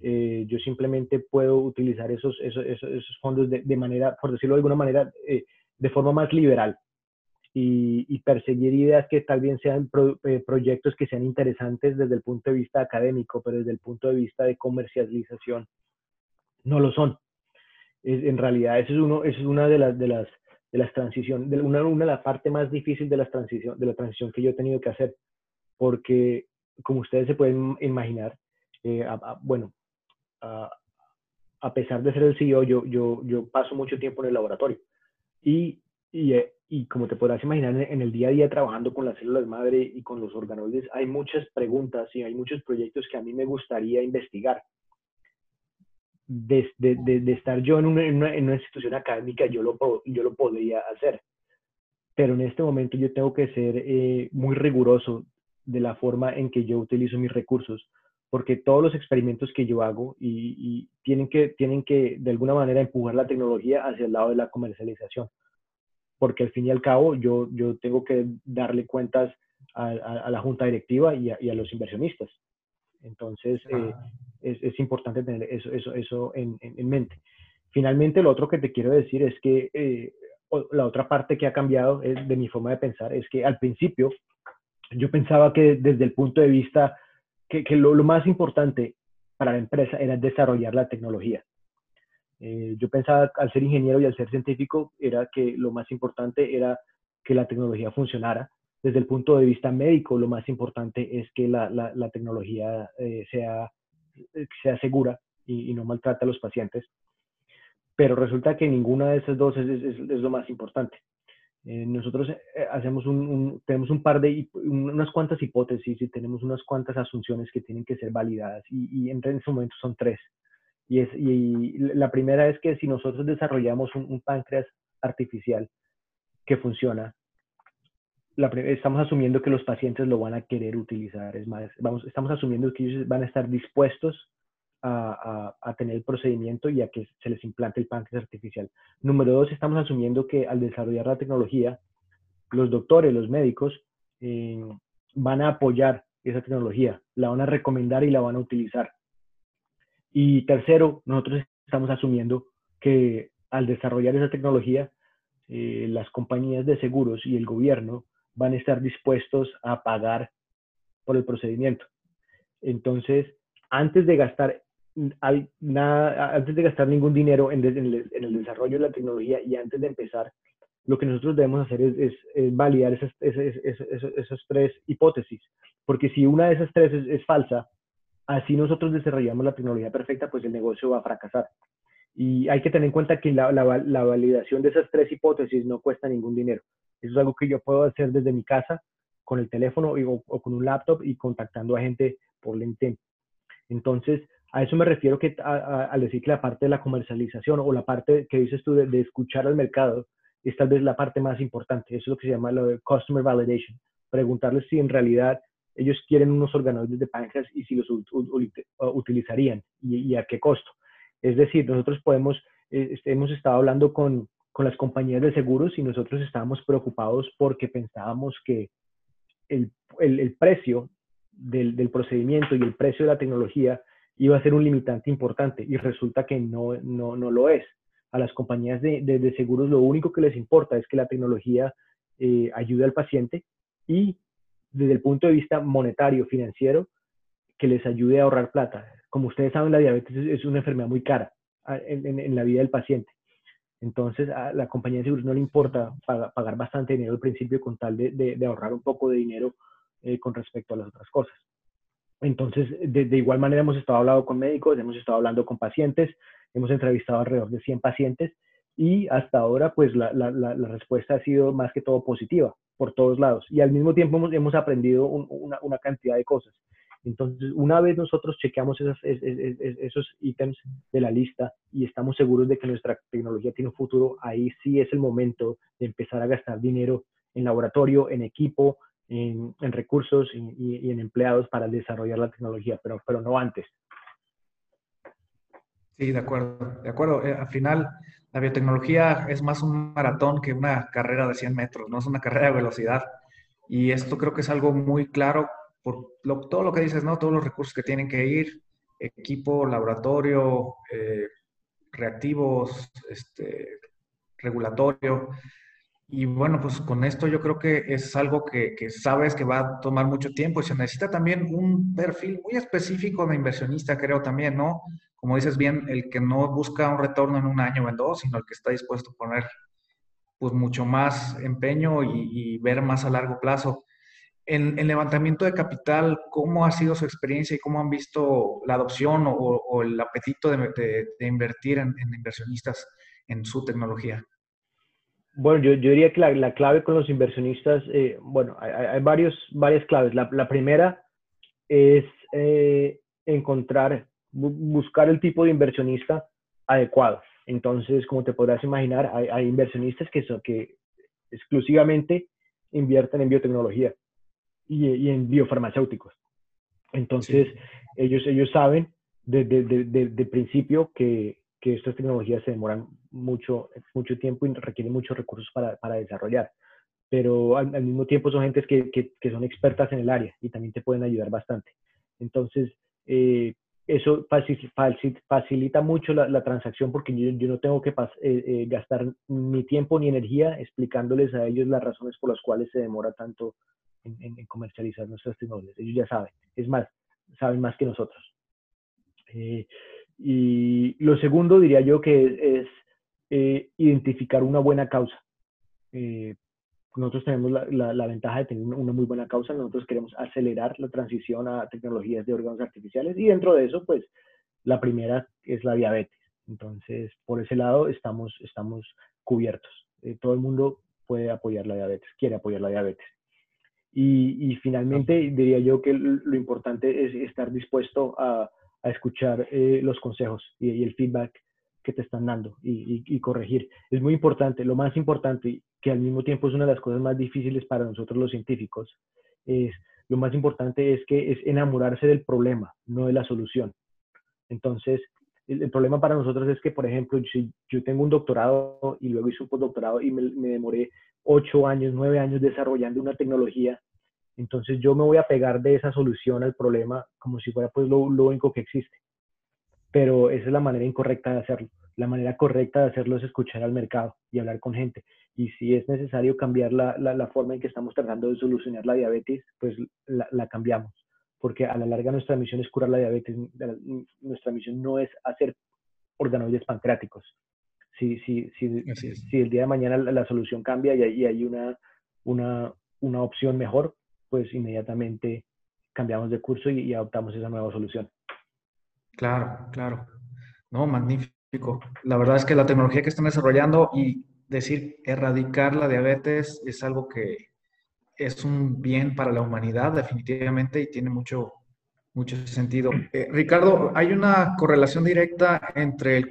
eh, yo simplemente puedo utilizar esos, esos, esos, fondos de, de, manera, por decirlo de alguna manera, eh, de forma más liberal y, y, perseguir ideas que tal vez sean eh, proyectos que sean interesantes desde el punto de vista académico, pero desde el punto de vista de comercialización no lo son. en realidad, eso es, es una de las, de las, de las transiciones, de una, una de las partes más difíciles de la, transición, de la transición que yo he tenido que hacer, porque como ustedes se pueden imaginar, eh, bueno, a pesar de ser el CEO, yo, yo, yo paso mucho tiempo en el laboratorio y, y, eh, y como te podrás imaginar, en el día a día trabajando con las células madre y con los organoides, hay muchas preguntas y hay muchos proyectos que a mí me gustaría investigar de, de, de, estar yo en una, en, una, institución académica, yo lo, yo lo podría hacer. Pero en este momento yo tengo que ser eh, muy riguroso de la forma en que yo utilizo mis recursos, porque todos los experimentos que yo hago y, y, tienen, que, tienen que de alguna manera empujar la tecnología hacia el lado de la comercialización, porque al fin y al cabo yo, yo tengo que darle cuentas a, a, la junta directiva y a, y a los inversionistas. Entonces, eh, es, es, importante tener eso, eso, eso en, en, mente. Finalmente, lo otro que te quiero decir es que eh, la otra parte que ha cambiado es, de mi forma de pensar es que al principio yo pensaba que desde el punto de vista que, lo, más importante para la empresa era desarrollar la tecnología. Eh, yo pensaba al ser ingeniero y al ser científico era que lo más importante era que la tecnología funcionara desde el punto de vista médico, lo más importante es que la, tecnología eh, sea, sea segura y, no maltrate a los pacientes. Pero resulta que ninguna de esas dos es, lo más importante. Eh, nosotros eh, hacemos un, tenemos un par de, unas cuantas hipótesis y tenemos unas cuantas asunciones que tienen que ser validadas y, y en ese momento son tres. Y, es, y la primera es que si nosotros desarrollamos un páncreas artificial que funciona, estamos asumiendo que los pacientes lo van a querer utilizar. Es más, vamos, estamos asumiendo que ellos van a estar dispuestos a, a, tener el procedimiento y a que se les implante el páncreas artificial. Número dos, estamos asumiendo que al desarrollar la tecnología, los doctores, los médicos, eh, van a apoyar esa tecnología, la van a recomendar y la van a utilizar. Y tercero, nosotros estamos asumiendo que al desarrollar esa tecnología, eh, las compañías de seguros y el gobierno van a estar dispuestos a pagar por el procedimiento. Entonces, antes de gastar nada, antes de gastar ningún dinero en, el, desarrollo de la tecnología y antes de empezar, lo que nosotros debemos hacer es, validar esas, esas, tres hipótesis, porque si una de esas tres es, falsa, así nosotros desarrollamos la tecnología perfecta, pues el negocio va a fracasar. Y hay que tener en cuenta que la, la validación de esas tres hipótesis no cuesta ningún dinero. Eso es algo que yo puedo hacer desde mi casa con el teléfono o, con un laptop y contactando a gente por LinkedIn. Entonces, a eso me refiero que al decir que la parte de la comercialización o la parte que dices tú de, escuchar al mercado es tal vez la parte más importante. Eso es lo que se llama lo de customer validation. Preguntarles si en realidad ellos quieren unos organoides de páncreas y si los utilizarían y, a qué costo. Es decir, nosotros podemos, eh, este, hemos estado hablando con, con las compañías de seguros y nosotros estábamos preocupados porque pensábamos que el, el, precio del, del, procedimiento y el precio de la tecnología iba a ser un limitante importante y resulta que no, no, no lo es. A las compañías de, de, seguros lo único que les importa es que la tecnología eh, ayude al paciente y desde el punto de vista monetario, financiero, que les ayude a ahorrar plata. Como ustedes saben, la diabetes es, una enfermedad muy cara ah, en, la vida del paciente Entonces, a la compañía de seguros no le importa pagar, bastante dinero al principio con tal de, ahorrar un poco de dinero eh, con respecto a las otras cosas. Entonces, de, igual manera hemos estado hablando con médicos, hemos estado hablando con pacientes, hemos entrevistado alrededor de 100 pacientes y hasta ahora, pues la, respuesta ha sido más que todo positiva por todos lados. Y al mismo tiempo hemos, aprendido una, cantidad de cosas. Entonces, una vez nosotros chequeamos esos ítems de la lista y estamos seguros de que nuestra tecnología tiene un futuro, ahí sí es el momento de empezar a gastar dinero en laboratorio, en equipo, en, recursos y, en empleados para desarrollar la tecnología, pero, pero no antes. Sí, de acuerdo, de acuerdo. Eh, al final, la biotecnología es más un maratón que una carrera de 100 metros, no es una carrera de velocidad. Y esto creo que es algo muy claro por todo lo que dices, ¿no? Todos los recursos que tienen que ir, equipo, laboratorio, eh, reactivos, este, regulatorio. Y bueno, pues con esto yo creo que es algo que, que, sabes que va a tomar mucho tiempo y se necesita también un perfil muy específico de inversionista, creo también, ¿no? Como dices bien, el que no busca un retorno en un año o en dos, sino el que está dispuesto a poner pues mucho más empeño y, y ver más a largo plazo en, el levantamiento de capital, ¿cómo ha sido su experiencia y cómo han visto la adopción o, el apetito de, invertir en, inversionistas en su tecnología? Bueno, yo, diría que la, clave con los inversionistas, eh, bueno, hay, varios, varias claves. La, primera es eh, encontrar, buscar el tipo de inversionista adecuado. Entonces, como te podrás imaginar, hay, hay inversionistas que, son, que exclusivamente invierten en biotecnología y, en biofarmacéuticos. Entonces, ellos, ellos saben desde de, principio que, que, estas tecnologías se demoran mucho, mucho tiempo y requieren muchos recursos para, para desarrollar. Pero al, mismo tiempo son gentes que, que, son expertas en el área y también te pueden ayudar bastante. Entonces, eh, eso facilita mucho la, transacción porque yo, yo, no tengo que eh, eh, gastar ni tiempo ni energía explicándoles a ellos las razones por las cuales se demora tanto en, comercializar nuestras tecnologías. Ellos ya saben, es más, saben más que nosotros. Eh, y lo segundo diría yo que es, eh, identificar una buena causa. Eh, nosotros tenemos la, la, ventaja de tener una muy buena causa. Nosotros queremos acelerar la transición a tecnologías de órganos artificiales y dentro de eso, pues, la primera es la diabetes. Entonces, por ese lado estamos, estamos cubiertos. todo el mundo puede apoyar la diabetes, quiere apoyar la diabetes. Y, finalmente diría yo que lo importante es estar dispuesto a, escuchar eh, los consejos y, el feedback que te están dando y, corregir. Es muy importante, lo más importante, que al mismo tiempo es una de las cosas más difíciles para nosotros los científicos, es lo más importante es que es enamorarse del problema, no de la solución. Entonces, el, problema para nosotros es que, por ejemplo, si yo tengo un doctorado y luego hice un postdoctorado y me, me demoré ocho años, nueve años desarrollando una tecnología, entonces yo me voy a pegar de esa solución al problema como si fuera pues lo, único que existe. Pero esa es la manera incorrecta de hacerlo. La manera correcta de hacerlo es escuchar al mercado y hablar con gente. Y si es necesario cambiar la, la, forma en que estamos tratando de solucionar la diabetes, pues la, la, cambiamos. Porque a la larga nuestra misión es curar la diabetes. Nuestra misión no es hacer organoides pancreáticos si, si, si, si el día de mañana la, solución cambia y, y hay una, una, una, opción mejor, pues inmediatamente cambiamos de curso y, adoptamos esa nueva solución. Claro, claro. No, magnífico. La verdad es que la tecnología que están desarrollando y decir erradicar la diabetes es algo que es un bien para la humanidad definitivamente y tiene mucho, mucho sentido. Eh, Ricardo, hay una correlación directa entre el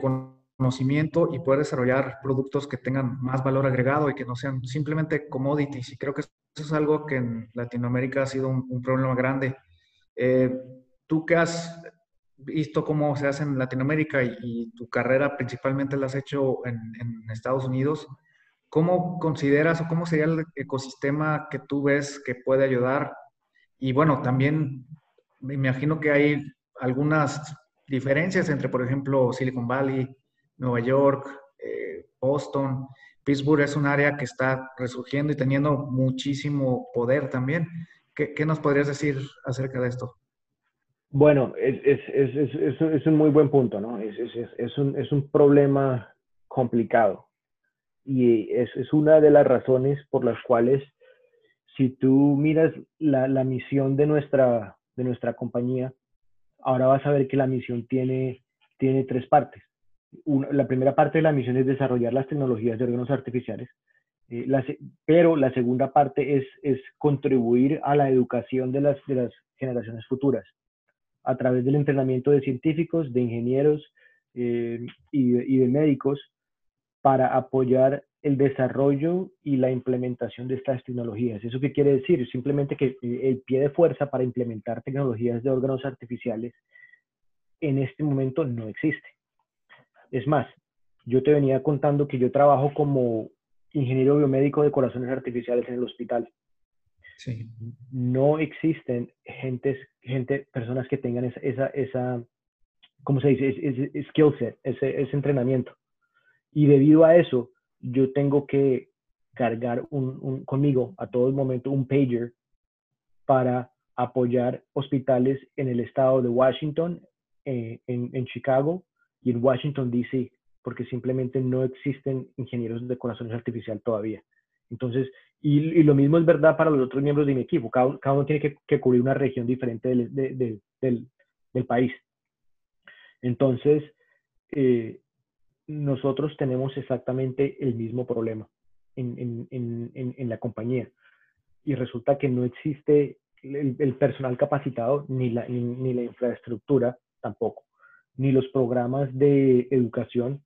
y poder desarrollar productos que tengan más valor agregado y que no sean simplemente commodities. Y creo que eso es algo que en Latinoamérica ha sido un, problema grande. Eh, tú que has visto cómo se hace en Latinoamérica y, tu carrera principalmente la has hecho en, en, Estados Unidos, ¿cómo consideras o cómo sería el ecosistema que tú ves que puede ayudar? Y bueno, también me imagino que hay algunas diferencias entre, por ejemplo, Silicon Valley Nueva York, eh, Boston. Pittsburgh es un área que está resurgiendo y teniendo muchísimo poder también. ¿Qué, nos podrías decir acerca de esto? Bueno, es, un muy buen punto, ¿no? Es, un, un problema complicado. Y es, es una de las razones por las cuales si tú miras la, la misión de nuestra, de nuestra compañía, ahora vas a ver que la misión tiene, tiene tres partes. La primera parte de la misión es desarrollar las tecnologías de órganos artificiales, eh, pero la segunda parte es, contribuir a la educación de las, de generaciones futuras a través del entrenamiento de científicos, de ingenieros eh, y, y, de médicos para apoyar el desarrollo y la implementación de estas tecnologías. ¿Eso qué quiere decir? Simplemente que eh, el pie de fuerza para implementar tecnologías de órganos artificiales en este momento no existe. Es más, yo te venía contando que yo trabajo como ingeniero biomédico de corazones artificiales en el hospital. Sí. No existen gentes, gente, personas que tengan esa, esa, esa ¿cómo se dice? Ese, skill set, ese, ese entrenamiento. Y debido a eso, yo tengo que cargar un, conmigo a todo el momento un pager para apoyar hospitales en el estado de Washington, eh, en, en, Chicago y en Washington, D.C., porque simplemente no existen ingenieros de corazones artificial todavía. Entonces, y, lo mismo es verdad para los otros miembros de mi equipo, cada, uno tiene que, cubrir una región diferente del, país. Entonces, eh, nosotros tenemos exactamente el mismo problema en, la compañía. Y resulta que no existe el, personal capacitado ni, la infraestructura tampoco, ni los programas de educación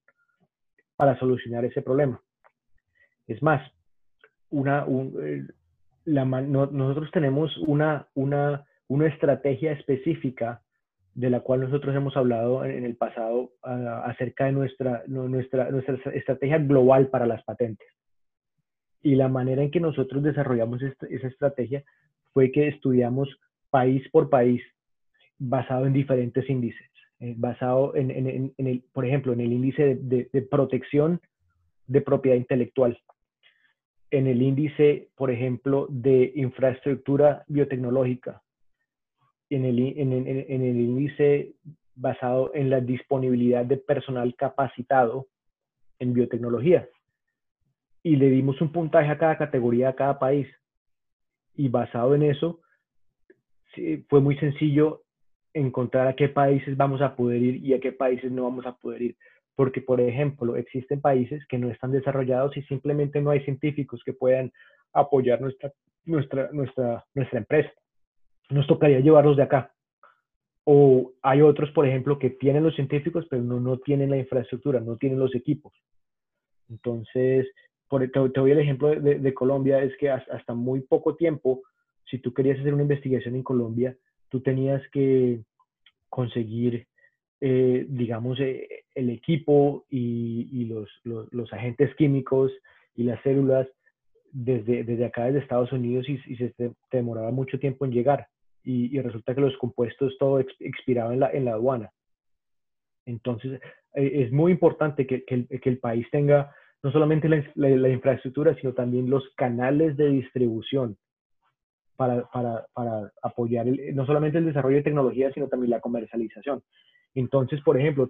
para solucionar ese problema. Es más, nosotros tenemos una, una, una estrategia específica de la cual nosotros hemos hablado en, el pasado acerca de nuestra, nuestra, nuestra estrategia global para las patentes. Y la manera en que nosotros desarrollamos esa estrategia fue que estudiamos país por país basado en diferentes índices, eh, basado en, el, por ejemplo, en el índice de, protección de propiedad intelectual, en el índice, por ejemplo, de infraestructura biotecnológica, en el, en, el índice basado en la disponibilidad de personal capacitado en biotecnología. Y le dimos un puntaje a cada categoría, a cada país. Y basado en eso, fue muy sencillo encontrar a qué países vamos a poder ir y a qué países no vamos a poder ir. Porque, por ejemplo, existen países que no están desarrollados y simplemente no hay científicos que puedan apoyar nuestra, nuestra, nuestra, nuestra empresa nos tocaría llevarlos de acá. O hay otros, por ejemplo, que tienen los científicos, pero no, no tienen la infraestructura, no tienen los equipos. Entonces, por, te, te doy el ejemplo de, Colombia, es que hasta, muy poco tiempo, si tú querías hacer una investigación en Colombia, tú tenías que conseguir, eh, digamos, eh, el equipo y, los, los, agentes químicos y las células desde, desde acá, desde Estados Unidos, y, se te demoraba mucho tiempo en llegar y, resulta que los compuestos todo expiraban en la, en la aduana. Entonces, eh, es muy importante que, que, el, país tenga no solamente la, la, infraestructura, sino también los canales de distribución para, para, para apoyar no solamente el desarrollo de tecnología, sino también la comercialización. Entonces, por ejemplo,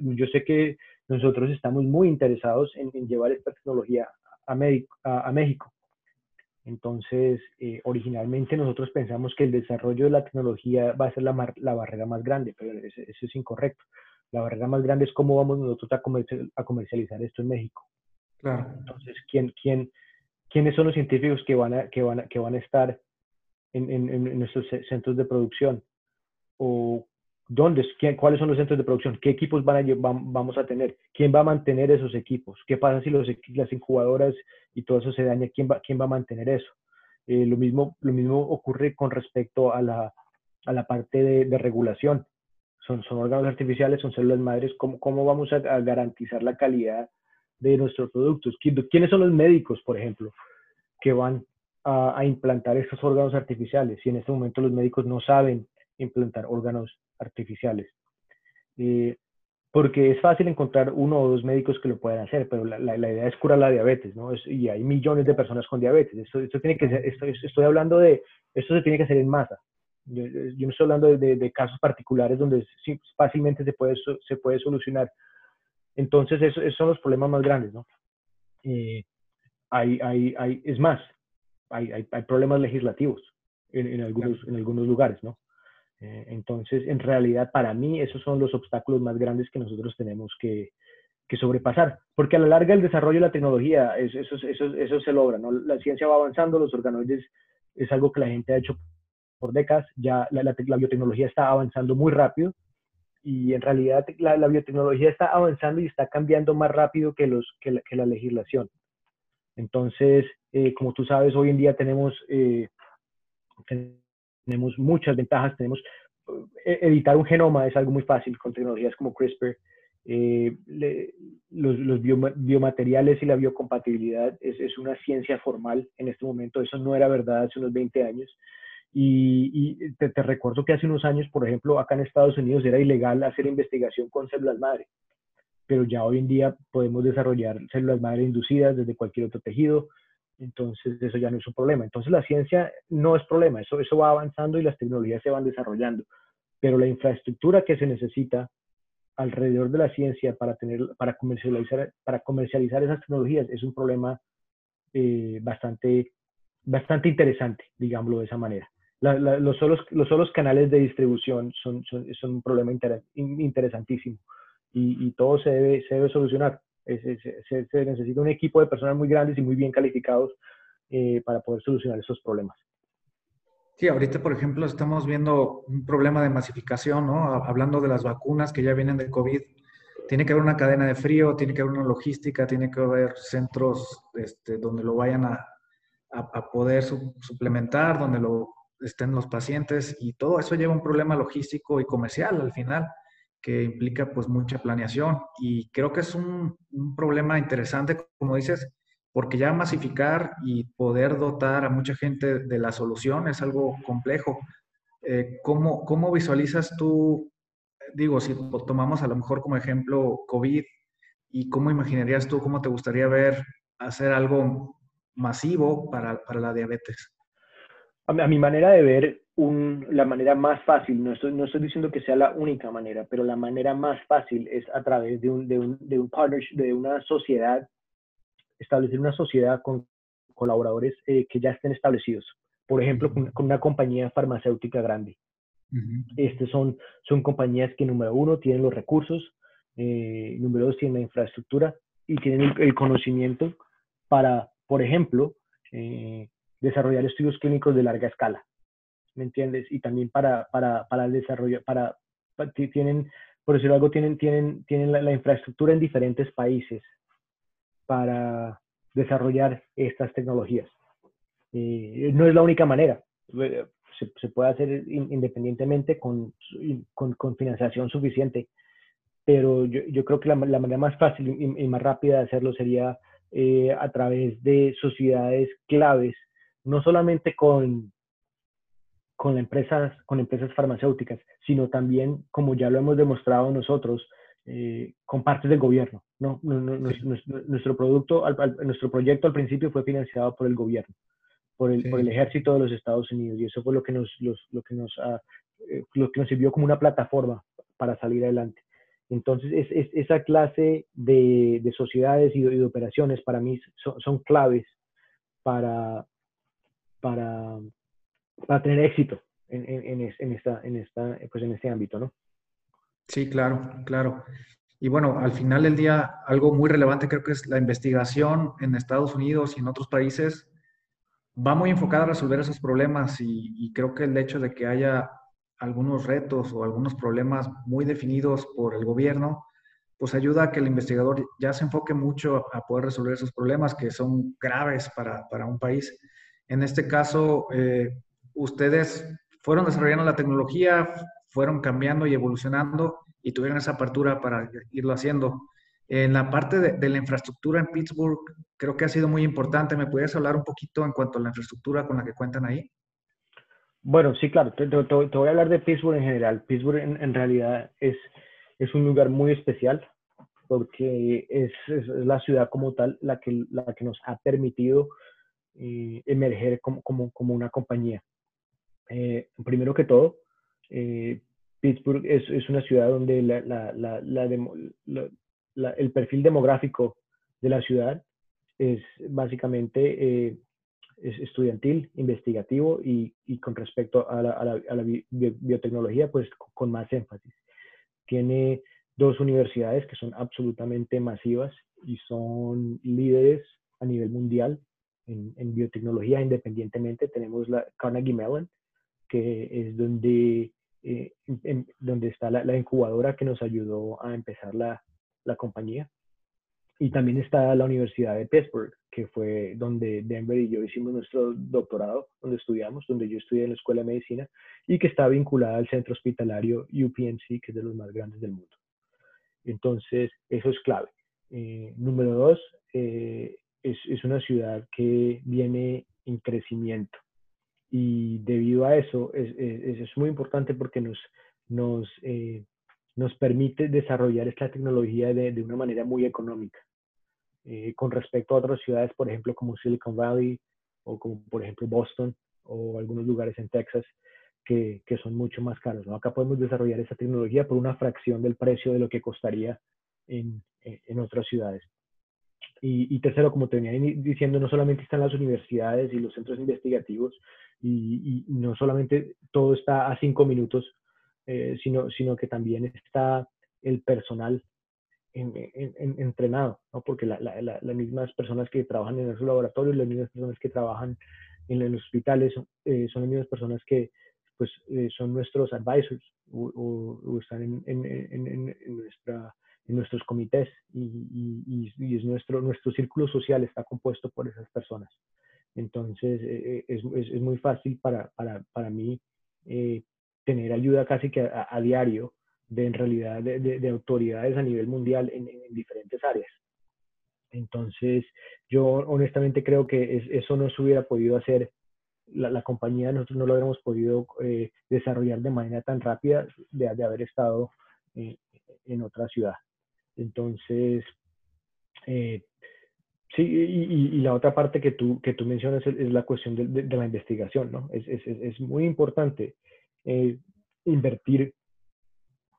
yo sé que nosotros estamos muy interesados en, llevar esta tecnología a, a, a México. Entonces, eh, originalmente nosotros pensamos que el desarrollo de la tecnología va a ser la, la barrera más grande, pero eso, es incorrecto. La barrera más grande es cómo vamos nosotros a, a comercializar esto en México. Claro. Entonces, ¿quién, quién, ¿quiénes son los científicos que van a, que van a, que van a estar en, en, en nuestros centros de producción? ¿O ¿Dónde, ¿Cuáles son los centros de producción? ¿Qué equipos van a, vamos a tener? ¿Quién va a mantener esos equipos? ¿Qué pasa si los, las incubadoras y todo eso se daña? ¿Quién va, quién va a mantener eso? Eh, lo, mismo, lo mismo ocurre con respecto a la, a la parte de, de, regulación. Son, son órganos artificiales, son células madres. ¿Cómo, cómo vamos a, garantizar la calidad de nuestros productos? ¿Quiénes son los médicos, por ejemplo, que van a, a implantar estos órganos artificiales? Si en este momento los médicos no saben implantar órganos artificiales. Eh, porque es fácil encontrar uno o dos médicos que lo puedan hacer, pero la, la, idea es curar la diabetes, ¿no? y hay millones de personas con diabetes. Esto, esto tiene que ser, esto, estoy hablando de, esto se tiene que hacer en masa. Yo, yo no estoy hablando de, de, casos particulares donde fácilmente se puede, se puede solucionar. Entonces, esos son los problemas más grandes, ¿no? Eh, hay, hay, hay, es más, hay, hay, hay problemas legislativos en, en algunos, en algunos lugares, ¿no? Eh, entonces, en realidad, para mí, esos son los obstáculos más grandes que nosotros tenemos que, que sobrepasar, porque a la larga el desarrollo de la tecnología, eso, eso, eso, eso se logra, ¿no? La ciencia va avanzando, los organoides es algo que la gente ha hecho por décadas, ya la, la, la biotecnología está avanzando muy rápido y en realidad la, la, biotecnología está avanzando y está cambiando más rápido que, los, que, que la legislación. Entonces, eh, como tú sabes, hoy en día tenemos, eh, tenemos muchas ventajas. Tenemos, eh, editar un genoma es algo muy fácil con tecnologías como CRISPR. Eh, le, los, los biomateriales y la biocompatibilidad es, es, una ciencia formal en este momento. Eso no era verdad hace unos 20 años. Y, y te, te, recuerdo que hace unos años, por ejemplo, acá en Estados Unidos era ilegal hacer investigación con células madre, pero ya hoy en día podemos desarrollar células madre inducidas desde cualquier otro tejido, entonces eso ya no es un problema. Entonces la ciencia no es problema, eso, eso va avanzando y las tecnologías se van desarrollando, pero la infraestructura que se necesita alrededor de la ciencia para, tener, para, comercializar, para comercializar esas tecnologías es un problema eh, bastante, bastante interesante, digámoslo de esa manera la, la, los, solos, los solos canales de distribución son, son, son un problema inter, interesantísimo y, y, todo se debe, se debe solucionar. Se, se, necesita un equipo de personas muy grandes y muy bien calificados eh, para poder solucionar esos problemas. Sí, ahorita, por ejemplo, estamos viendo un problema de masificación, ¿no? Hablando de las vacunas que ya vienen de COVID. Tiene que haber una cadena de frío, tiene que haber una logística, tiene que haber centros este, donde lo vayan a, a, a poder su, suplementar, donde lo estén los pacientes y todo eso lleva un problema logístico y comercial al final que implica pues mucha planeación y creo que es un, un problema interesante, como dices, porque ya masificar y poder dotar a mucha gente de la solución es algo complejo. Eh, ¿cómo, ¿Cómo visualizas tú, digo, si tomamos a lo mejor como ejemplo COVID, y cómo imaginarías tú, cómo te gustaría ver hacer algo masivo para, para la diabetes? A, mi manera de ver, un, la manera más fácil, no estoy, no estoy diciendo que sea la única manera, pero la manera más fácil es a través de un, de un, de un partnership, de una sociedad, establecer una sociedad con colaboradores eh, que ya estén establecidos. Por ejemplo, con, con una compañía farmacéutica grande. Uh -huh. Estas son, son compañías que, número uno, tienen los recursos, eh, número dos, tienen la infraestructura y tienen el, el conocimiento para, por ejemplo, eh, desarrollar estudios clínicos de larga escala, ¿me entiendes? Y también para, para, para el desarrollo, para, para, tienen, por decirlo algo, tienen, tienen, tienen la, la, infraestructura en diferentes países para desarrollar estas tecnologías. Eh, no es la única manera, se, se puede hacer independientemente con, con, con, financiación suficiente, pero yo, yo creo que la, la, manera más fácil y, y, más rápida de hacerlo sería eh, a través de sociedades claves no solamente con, con, empresas, con empresas farmacéuticas, sino también, como ya lo hemos demostrado nosotros, eh, con partes del gobierno. ¿no? Nuestro, nuestro, producto, al, al, nuestro proyecto al principio fue financiado por el gobierno, por el, sí. por el ejército de los Estados Unidos, y eso fue lo que nos, los, lo que nos, uh, lo que nos sirvió como una plataforma para salir adelante. Entonces, es, es, esa clase de, de sociedades y de, de, operaciones para mí son, son claves para, para, para tener éxito en, en, en, esta, en, esta, pues en este ámbito, ¿no? Sí, claro, claro. Y bueno, al final del día, algo muy relevante creo que es la investigación en Estados Unidos y en otros países va muy enfocada a resolver esos problemas y, y creo que el hecho de que haya algunos retos o algunos problemas muy definidos por el gobierno, pues ayuda a que el investigador ya se enfoque mucho a poder resolver esos problemas que son graves para, para un país. En este caso, eh, ustedes fueron desarrollando la tecnología, fueron cambiando y evolucionando y tuvieron esa apertura para irlo haciendo. En la parte de, de, la infraestructura en Pittsburgh, creo que ha sido muy importante. ¿Me puedes hablar un poquito en cuanto a la infraestructura con la que cuentan ahí? Bueno, sí, claro. Te, te, te voy a hablar de Pittsburgh en general. Pittsburgh en, en realidad es, es, un lugar muy especial porque es, es, la ciudad como tal la que, la que nos ha permitido eh, emerger como, como, como, una compañía. Eh, primero que todo, eh, Pittsburgh es, es, una ciudad donde la, la, la, el perfil demográfico de la ciudad es básicamente eh, es estudiantil, investigativo y, y con respecto a a a la biotecnología, pues con más énfasis. Tiene dos universidades que son absolutamente masivas y son líderes a nivel mundial en, en biotecnología independientemente. Tenemos la Carnegie Mellon, que es donde, eh, en, donde está la, la, incubadora que nos ayudó a empezar la, la compañía. Y también está la Universidad de Pittsburgh, que fue donde Denver y yo hicimos nuestro doctorado, donde estudiamos, donde yo estudié en la Escuela de Medicina y que está vinculada al centro hospitalario UPMC, que es de los más grandes del mundo. Entonces, eso es clave. Eh, número dos, eh, es, es, una ciudad que viene en crecimiento y debido a eso es, es, es muy importante porque nos, nos, eh, nos permite desarrollar esta tecnología de, de una manera muy económica. Eh, con respecto a otras ciudades, por ejemplo, como Silicon Valley o como, por ejemplo, Boston o algunos lugares en Texas, que, que son mucho más caros. ¿no? Acá podemos desarrollar esa tecnología por una fracción del precio de lo que costaría en, en otras ciudades. Y, y, tercero, como te venía diciendo, no solamente están las universidades y los centros investigativos, y, y no solamente todo está a cinco minutos, eh, sino, sino que también está el personal en, en, en, entrenado, ¿no? porque la, la, la, las mismas personas que trabajan en esos laboratorios, las mismas personas que trabajan en los hospitales, eh, son las mismas personas que pues, eh, son nuestros advisors o, o, o están en, en, nuestra, en nuestros comités y, y, y, es nuestro, nuestro círculo social está compuesto por esas personas. Entonces, eh, es, es, es, muy fácil para, para, para mí eh, tener ayuda casi que a, a diario de en realidad de, de, de, autoridades a nivel mundial en, en, diferentes áreas. Entonces, yo honestamente creo que es, eso no se hubiera podido hacer, la, la, compañía nosotros no lo hubiéramos podido eh, desarrollar de manera tan rápida de, de haber estado eh, en otra ciudad. Entonces, eh, sí, y, y, la otra parte que tú, que tú mencionas es, es la cuestión de, la investigación, ¿no? Es, es, es muy importante eh, invertir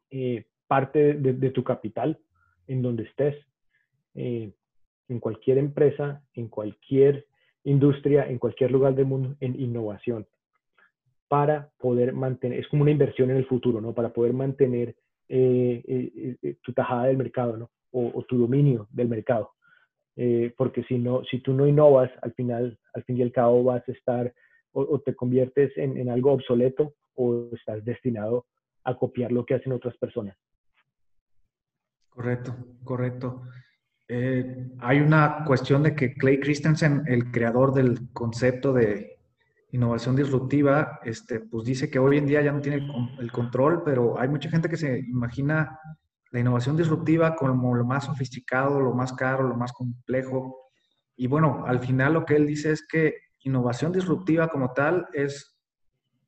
eh, parte de, de, tu capital en donde estés, en cualquier empresa, en cualquier industria, en cualquier lugar del mundo, en innovación, para poder mantener, es como una inversión en el futuro, ¿no? Para poder mantener eh, eh, eh tu tajada del mercado, ¿no? O, o, tu dominio del mercado. porque si no, si tú no innovas, al final, al fin y al cabo vas a estar o, te conviertes en, algo obsoleto o estás destinado a copiar lo que hacen otras personas. Correcto, correcto. Hay una cuestión de que Clay Christensen, el creador del concepto de innovación disruptiva, este, pues dice que hoy en día ya no tiene el, control, pero hay mucha gente que se imagina la innovación disruptiva como lo más sofisticado, lo más caro, lo más complejo. Y bueno, al final lo que él dice es que innovación disruptiva como tal es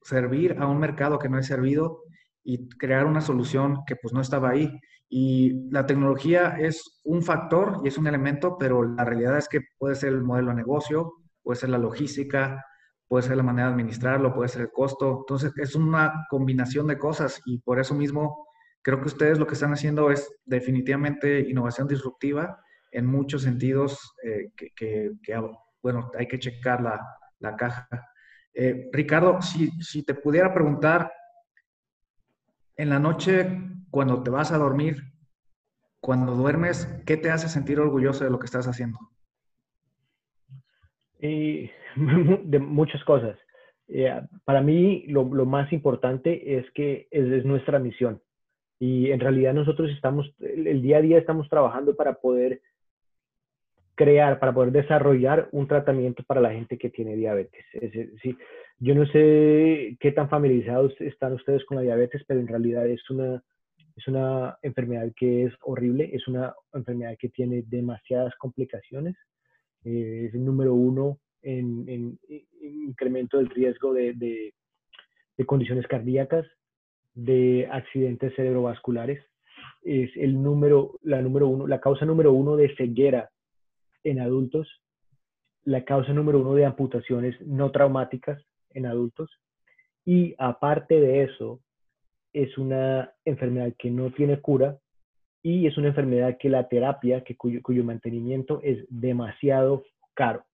servir a un mercado que no es servido y crear una solución que pues no estaba ahí. Y la tecnología es un factor y es un elemento, pero la realidad es que puede ser el modelo de negocio, puede ser la logística, puede ser la manera de administrarlo, puede ser el costo. Entonces es una combinación de cosas y por eso mismo creo que ustedes lo que están haciendo es definitivamente innovación disruptiva en muchos sentidos eh, que, bueno, hay que checar la, la caja. Eh, Ricardo, si, si te pudiera preguntar, en la noche, cuando te vas a dormir, cuando duermes, ¿qué te hace sentir orgulloso de lo que estás haciendo? De muchas cosas. Eh, para mí, lo, lo, más importante es que es, es, nuestra misión. Y en realidad nosotros estamos, el, el día a día estamos trabajando para poder crear, para poder desarrollar un tratamiento para la gente que tiene diabetes. Es decir, yo no sé qué tan familiarizados están ustedes con la diabetes, pero en realidad es una, es una enfermedad que es horrible, es una enfermedad que tiene demasiadas complicaciones. Eh, es el número uno en, en, en incremento del riesgo de, de, de, condiciones cardíacas, de accidentes cerebrovasculares. Es el número, la número uno, la causa número uno de ceguera en adultos, la causa número uno de amputaciones no traumáticas en adultos y aparte de eso, es una enfermedad que no tiene cura y es una enfermedad que la terapia, que cuyo, cuyo mantenimiento es demasiado caro.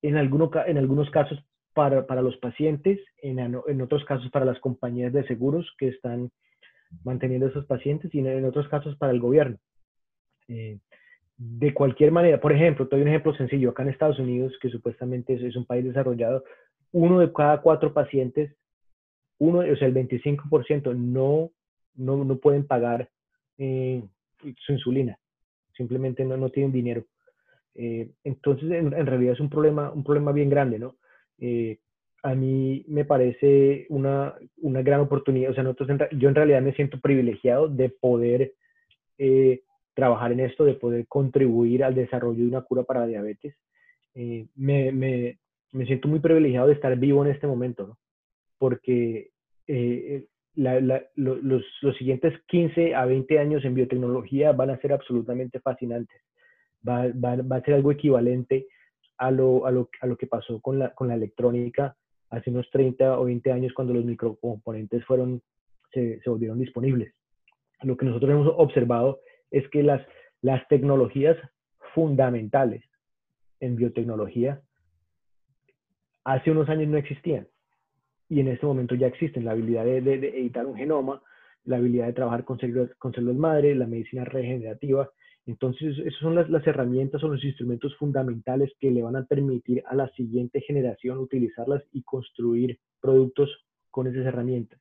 En, alguno, en algunos casos para, para los pacientes, en, en, otros casos para las compañías de seguros que están manteniendo a esos pacientes y en, otros casos para el gobierno. Eh, de cualquier manera, por ejemplo, te doy un ejemplo sencillo, acá en Estados Unidos, que supuestamente es, es un país desarrollado, uno de cada cuatro pacientes, uno, o sea, el 25% no, no, no pueden pagar eh, su insulina, simplemente no, no tienen dinero. Eh, entonces, en, en, realidad es un problema, un problema bien grande, ¿no? Eh, a mí me parece una, una, gran oportunidad, o sea, nosotros yo en realidad me siento privilegiado de poder eh, trabajar en esto, de poder contribuir al desarrollo de una cura para diabetes. Eh, me, me, me, siento muy privilegiado de estar vivo en este momento, ¿no? porque la, la, los, los, siguientes 15 a 20 años en biotecnología van a ser absolutamente fascinantes. Va, va, va a ser algo equivalente a lo, a lo, a lo que pasó con la, con la electrónica hace unos 30 o 20 años cuando los microcomponentes fueron, se, se volvieron disponibles. Lo que nosotros hemos observado es que las, las tecnologías fundamentales en biotecnología hace unos años no existían y en este momento ya existen. La habilidad de, editar un genoma, la habilidad de trabajar con células, con células madre, la medicina regenerativa. Entonces, esas son las, herramientas o los instrumentos fundamentales que le van a permitir a la siguiente generación utilizarlas y construir productos con esas herramientas.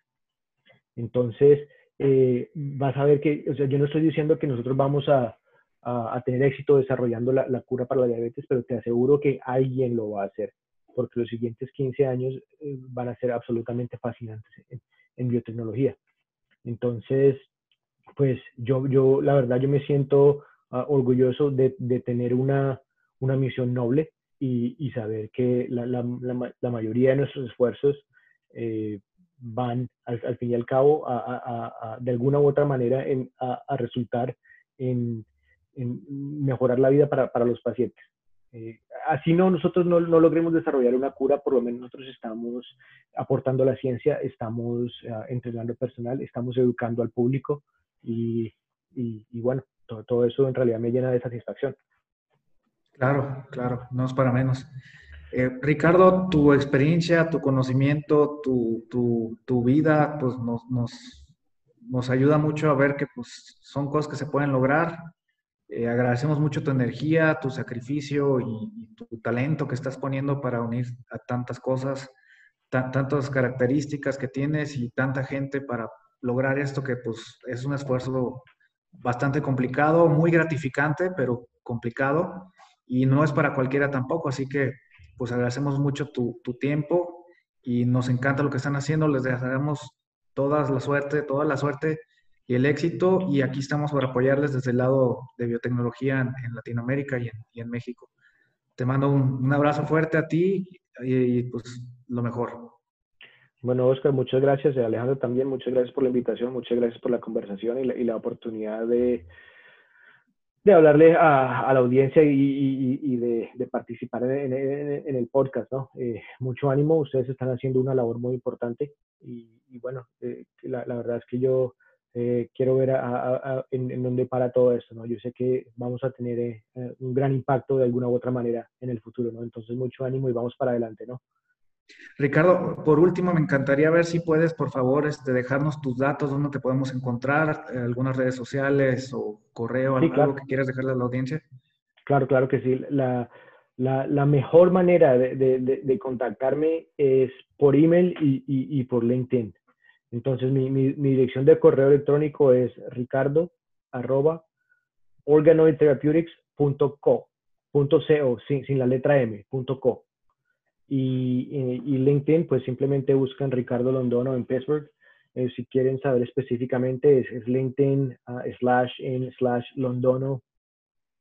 Entonces, eh, vas a ver que, o sea, yo no estoy diciendo que nosotros vamos a, a, tener éxito desarrollando la, la, cura para la diabetes, pero te aseguro que alguien lo va a hacer, porque los siguientes 15 años eh, van a ser absolutamente fascinantes en, biotecnología. Entonces, pues yo, yo, la verdad, yo me siento uh, orgulloso de, tener una, una misión noble y, y saber que la, mayoría de nuestros esfuerzos eh, van al, fin y al cabo de alguna u otra manera en, a, resultar en, en, mejorar la vida para, para los pacientes. Eh, así no nosotros no, no, logremos desarrollar una cura, por lo menos nosotros estamos aportando la ciencia, estamos uh, entrenando personal, estamos educando al público y, y, y bueno, todo, todo, eso en realidad me llena de satisfacción. Claro, claro, no es para menos. Eh, Ricardo, tu experiencia, tu conocimiento, tu, tu, tu vida, pues nos, nos, nos, ayuda mucho a ver que pues, son cosas que se pueden lograr. Eh, agradecemos mucho tu energía, tu sacrificio y, y, tu talento que estás poniendo para unir a tantas cosas, tantas características que tienes y tanta gente para lograr esto que pues es un esfuerzo bastante complicado, muy gratificante, pero complicado y no es para cualquiera tampoco, así que pues agradecemos mucho tu, tu, tiempo y nos encanta lo que están haciendo. Les deseamos toda la suerte, toda la suerte y el éxito. Y aquí estamos para apoyarles desde el lado de biotecnología en, Latinoamérica y en, México. Te mando un, abrazo fuerte a ti y, pues lo mejor. Bueno, Oscar, muchas gracias. Alejandro también, muchas gracias por la invitación, muchas gracias por la conversación y la, oportunidad de, de hablarle a, la audiencia y, de, participar en, el podcast, ¿no? Eh, mucho ánimo, ustedes están haciendo una labor muy importante y, bueno, eh, la, verdad es que yo eh, quiero ver a, a, a, en, en, dónde para todo esto, ¿no? Yo sé que vamos a tener eh, un gran impacto de alguna u otra manera en el futuro, ¿no? Entonces, mucho ánimo y vamos para adelante, ¿no? Ricardo, por último, me encantaría ver si puedes, por favor, este, dejarnos tus datos, dónde te podemos encontrar, eh, algunas redes sociales o correo, sí, algo claro. que quieras dejarle a la audiencia. Claro, claro que sí. La, la, la mejor manera de, de, de, contactarme es por email y, y, y por LinkedIn. Entonces, mi, mi, dirección de correo electrónico es ricardo organoidtherapeutics.co, .co, sin, sin la letra M, .co. Y, y, LinkedIn, pues simplemente buscan Ricardo Londono en Pittsburgh. Eh, si quieren saber específicamente, es, LinkedIn uh, slash in slash Londono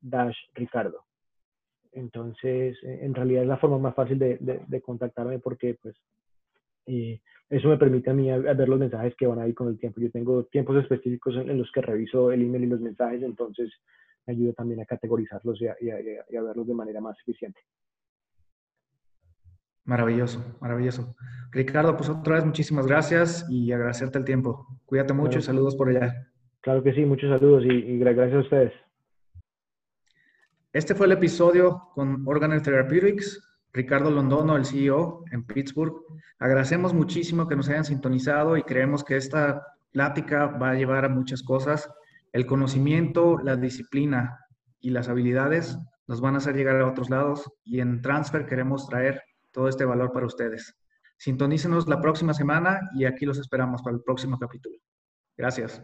dash Ricardo. Entonces, en realidad es la forma más fácil de, de, contactarme porque, pues, y eso me permite a mí a, a ver los mensajes que van a ir con el tiempo. Yo tengo tiempos específicos en, en, los que reviso el email y los mensajes, entonces me ayuda también a categorizarlos y a, y a, y a verlos de manera más eficiente. Maravilloso, maravilloso. Ricardo, pues otra vez muchísimas gracias y agradecerte el tiempo. Cuídate mucho bueno, y saludos por allá. Claro que sí, muchos saludos y, gracias a ustedes. Este fue el episodio con Organer Therapeutics, Ricardo Londono, el CEO en Pittsburgh. Agradecemos muchísimo que nos hayan sintonizado y creemos que esta plática va a llevar a muchas cosas. El conocimiento, la disciplina y las habilidades nos van a hacer llegar a otros lados y en Transfer queremos traer todo este valor para ustedes. Sintonícenos la próxima semana y aquí los esperamos para el próximo capítulo. Gracias.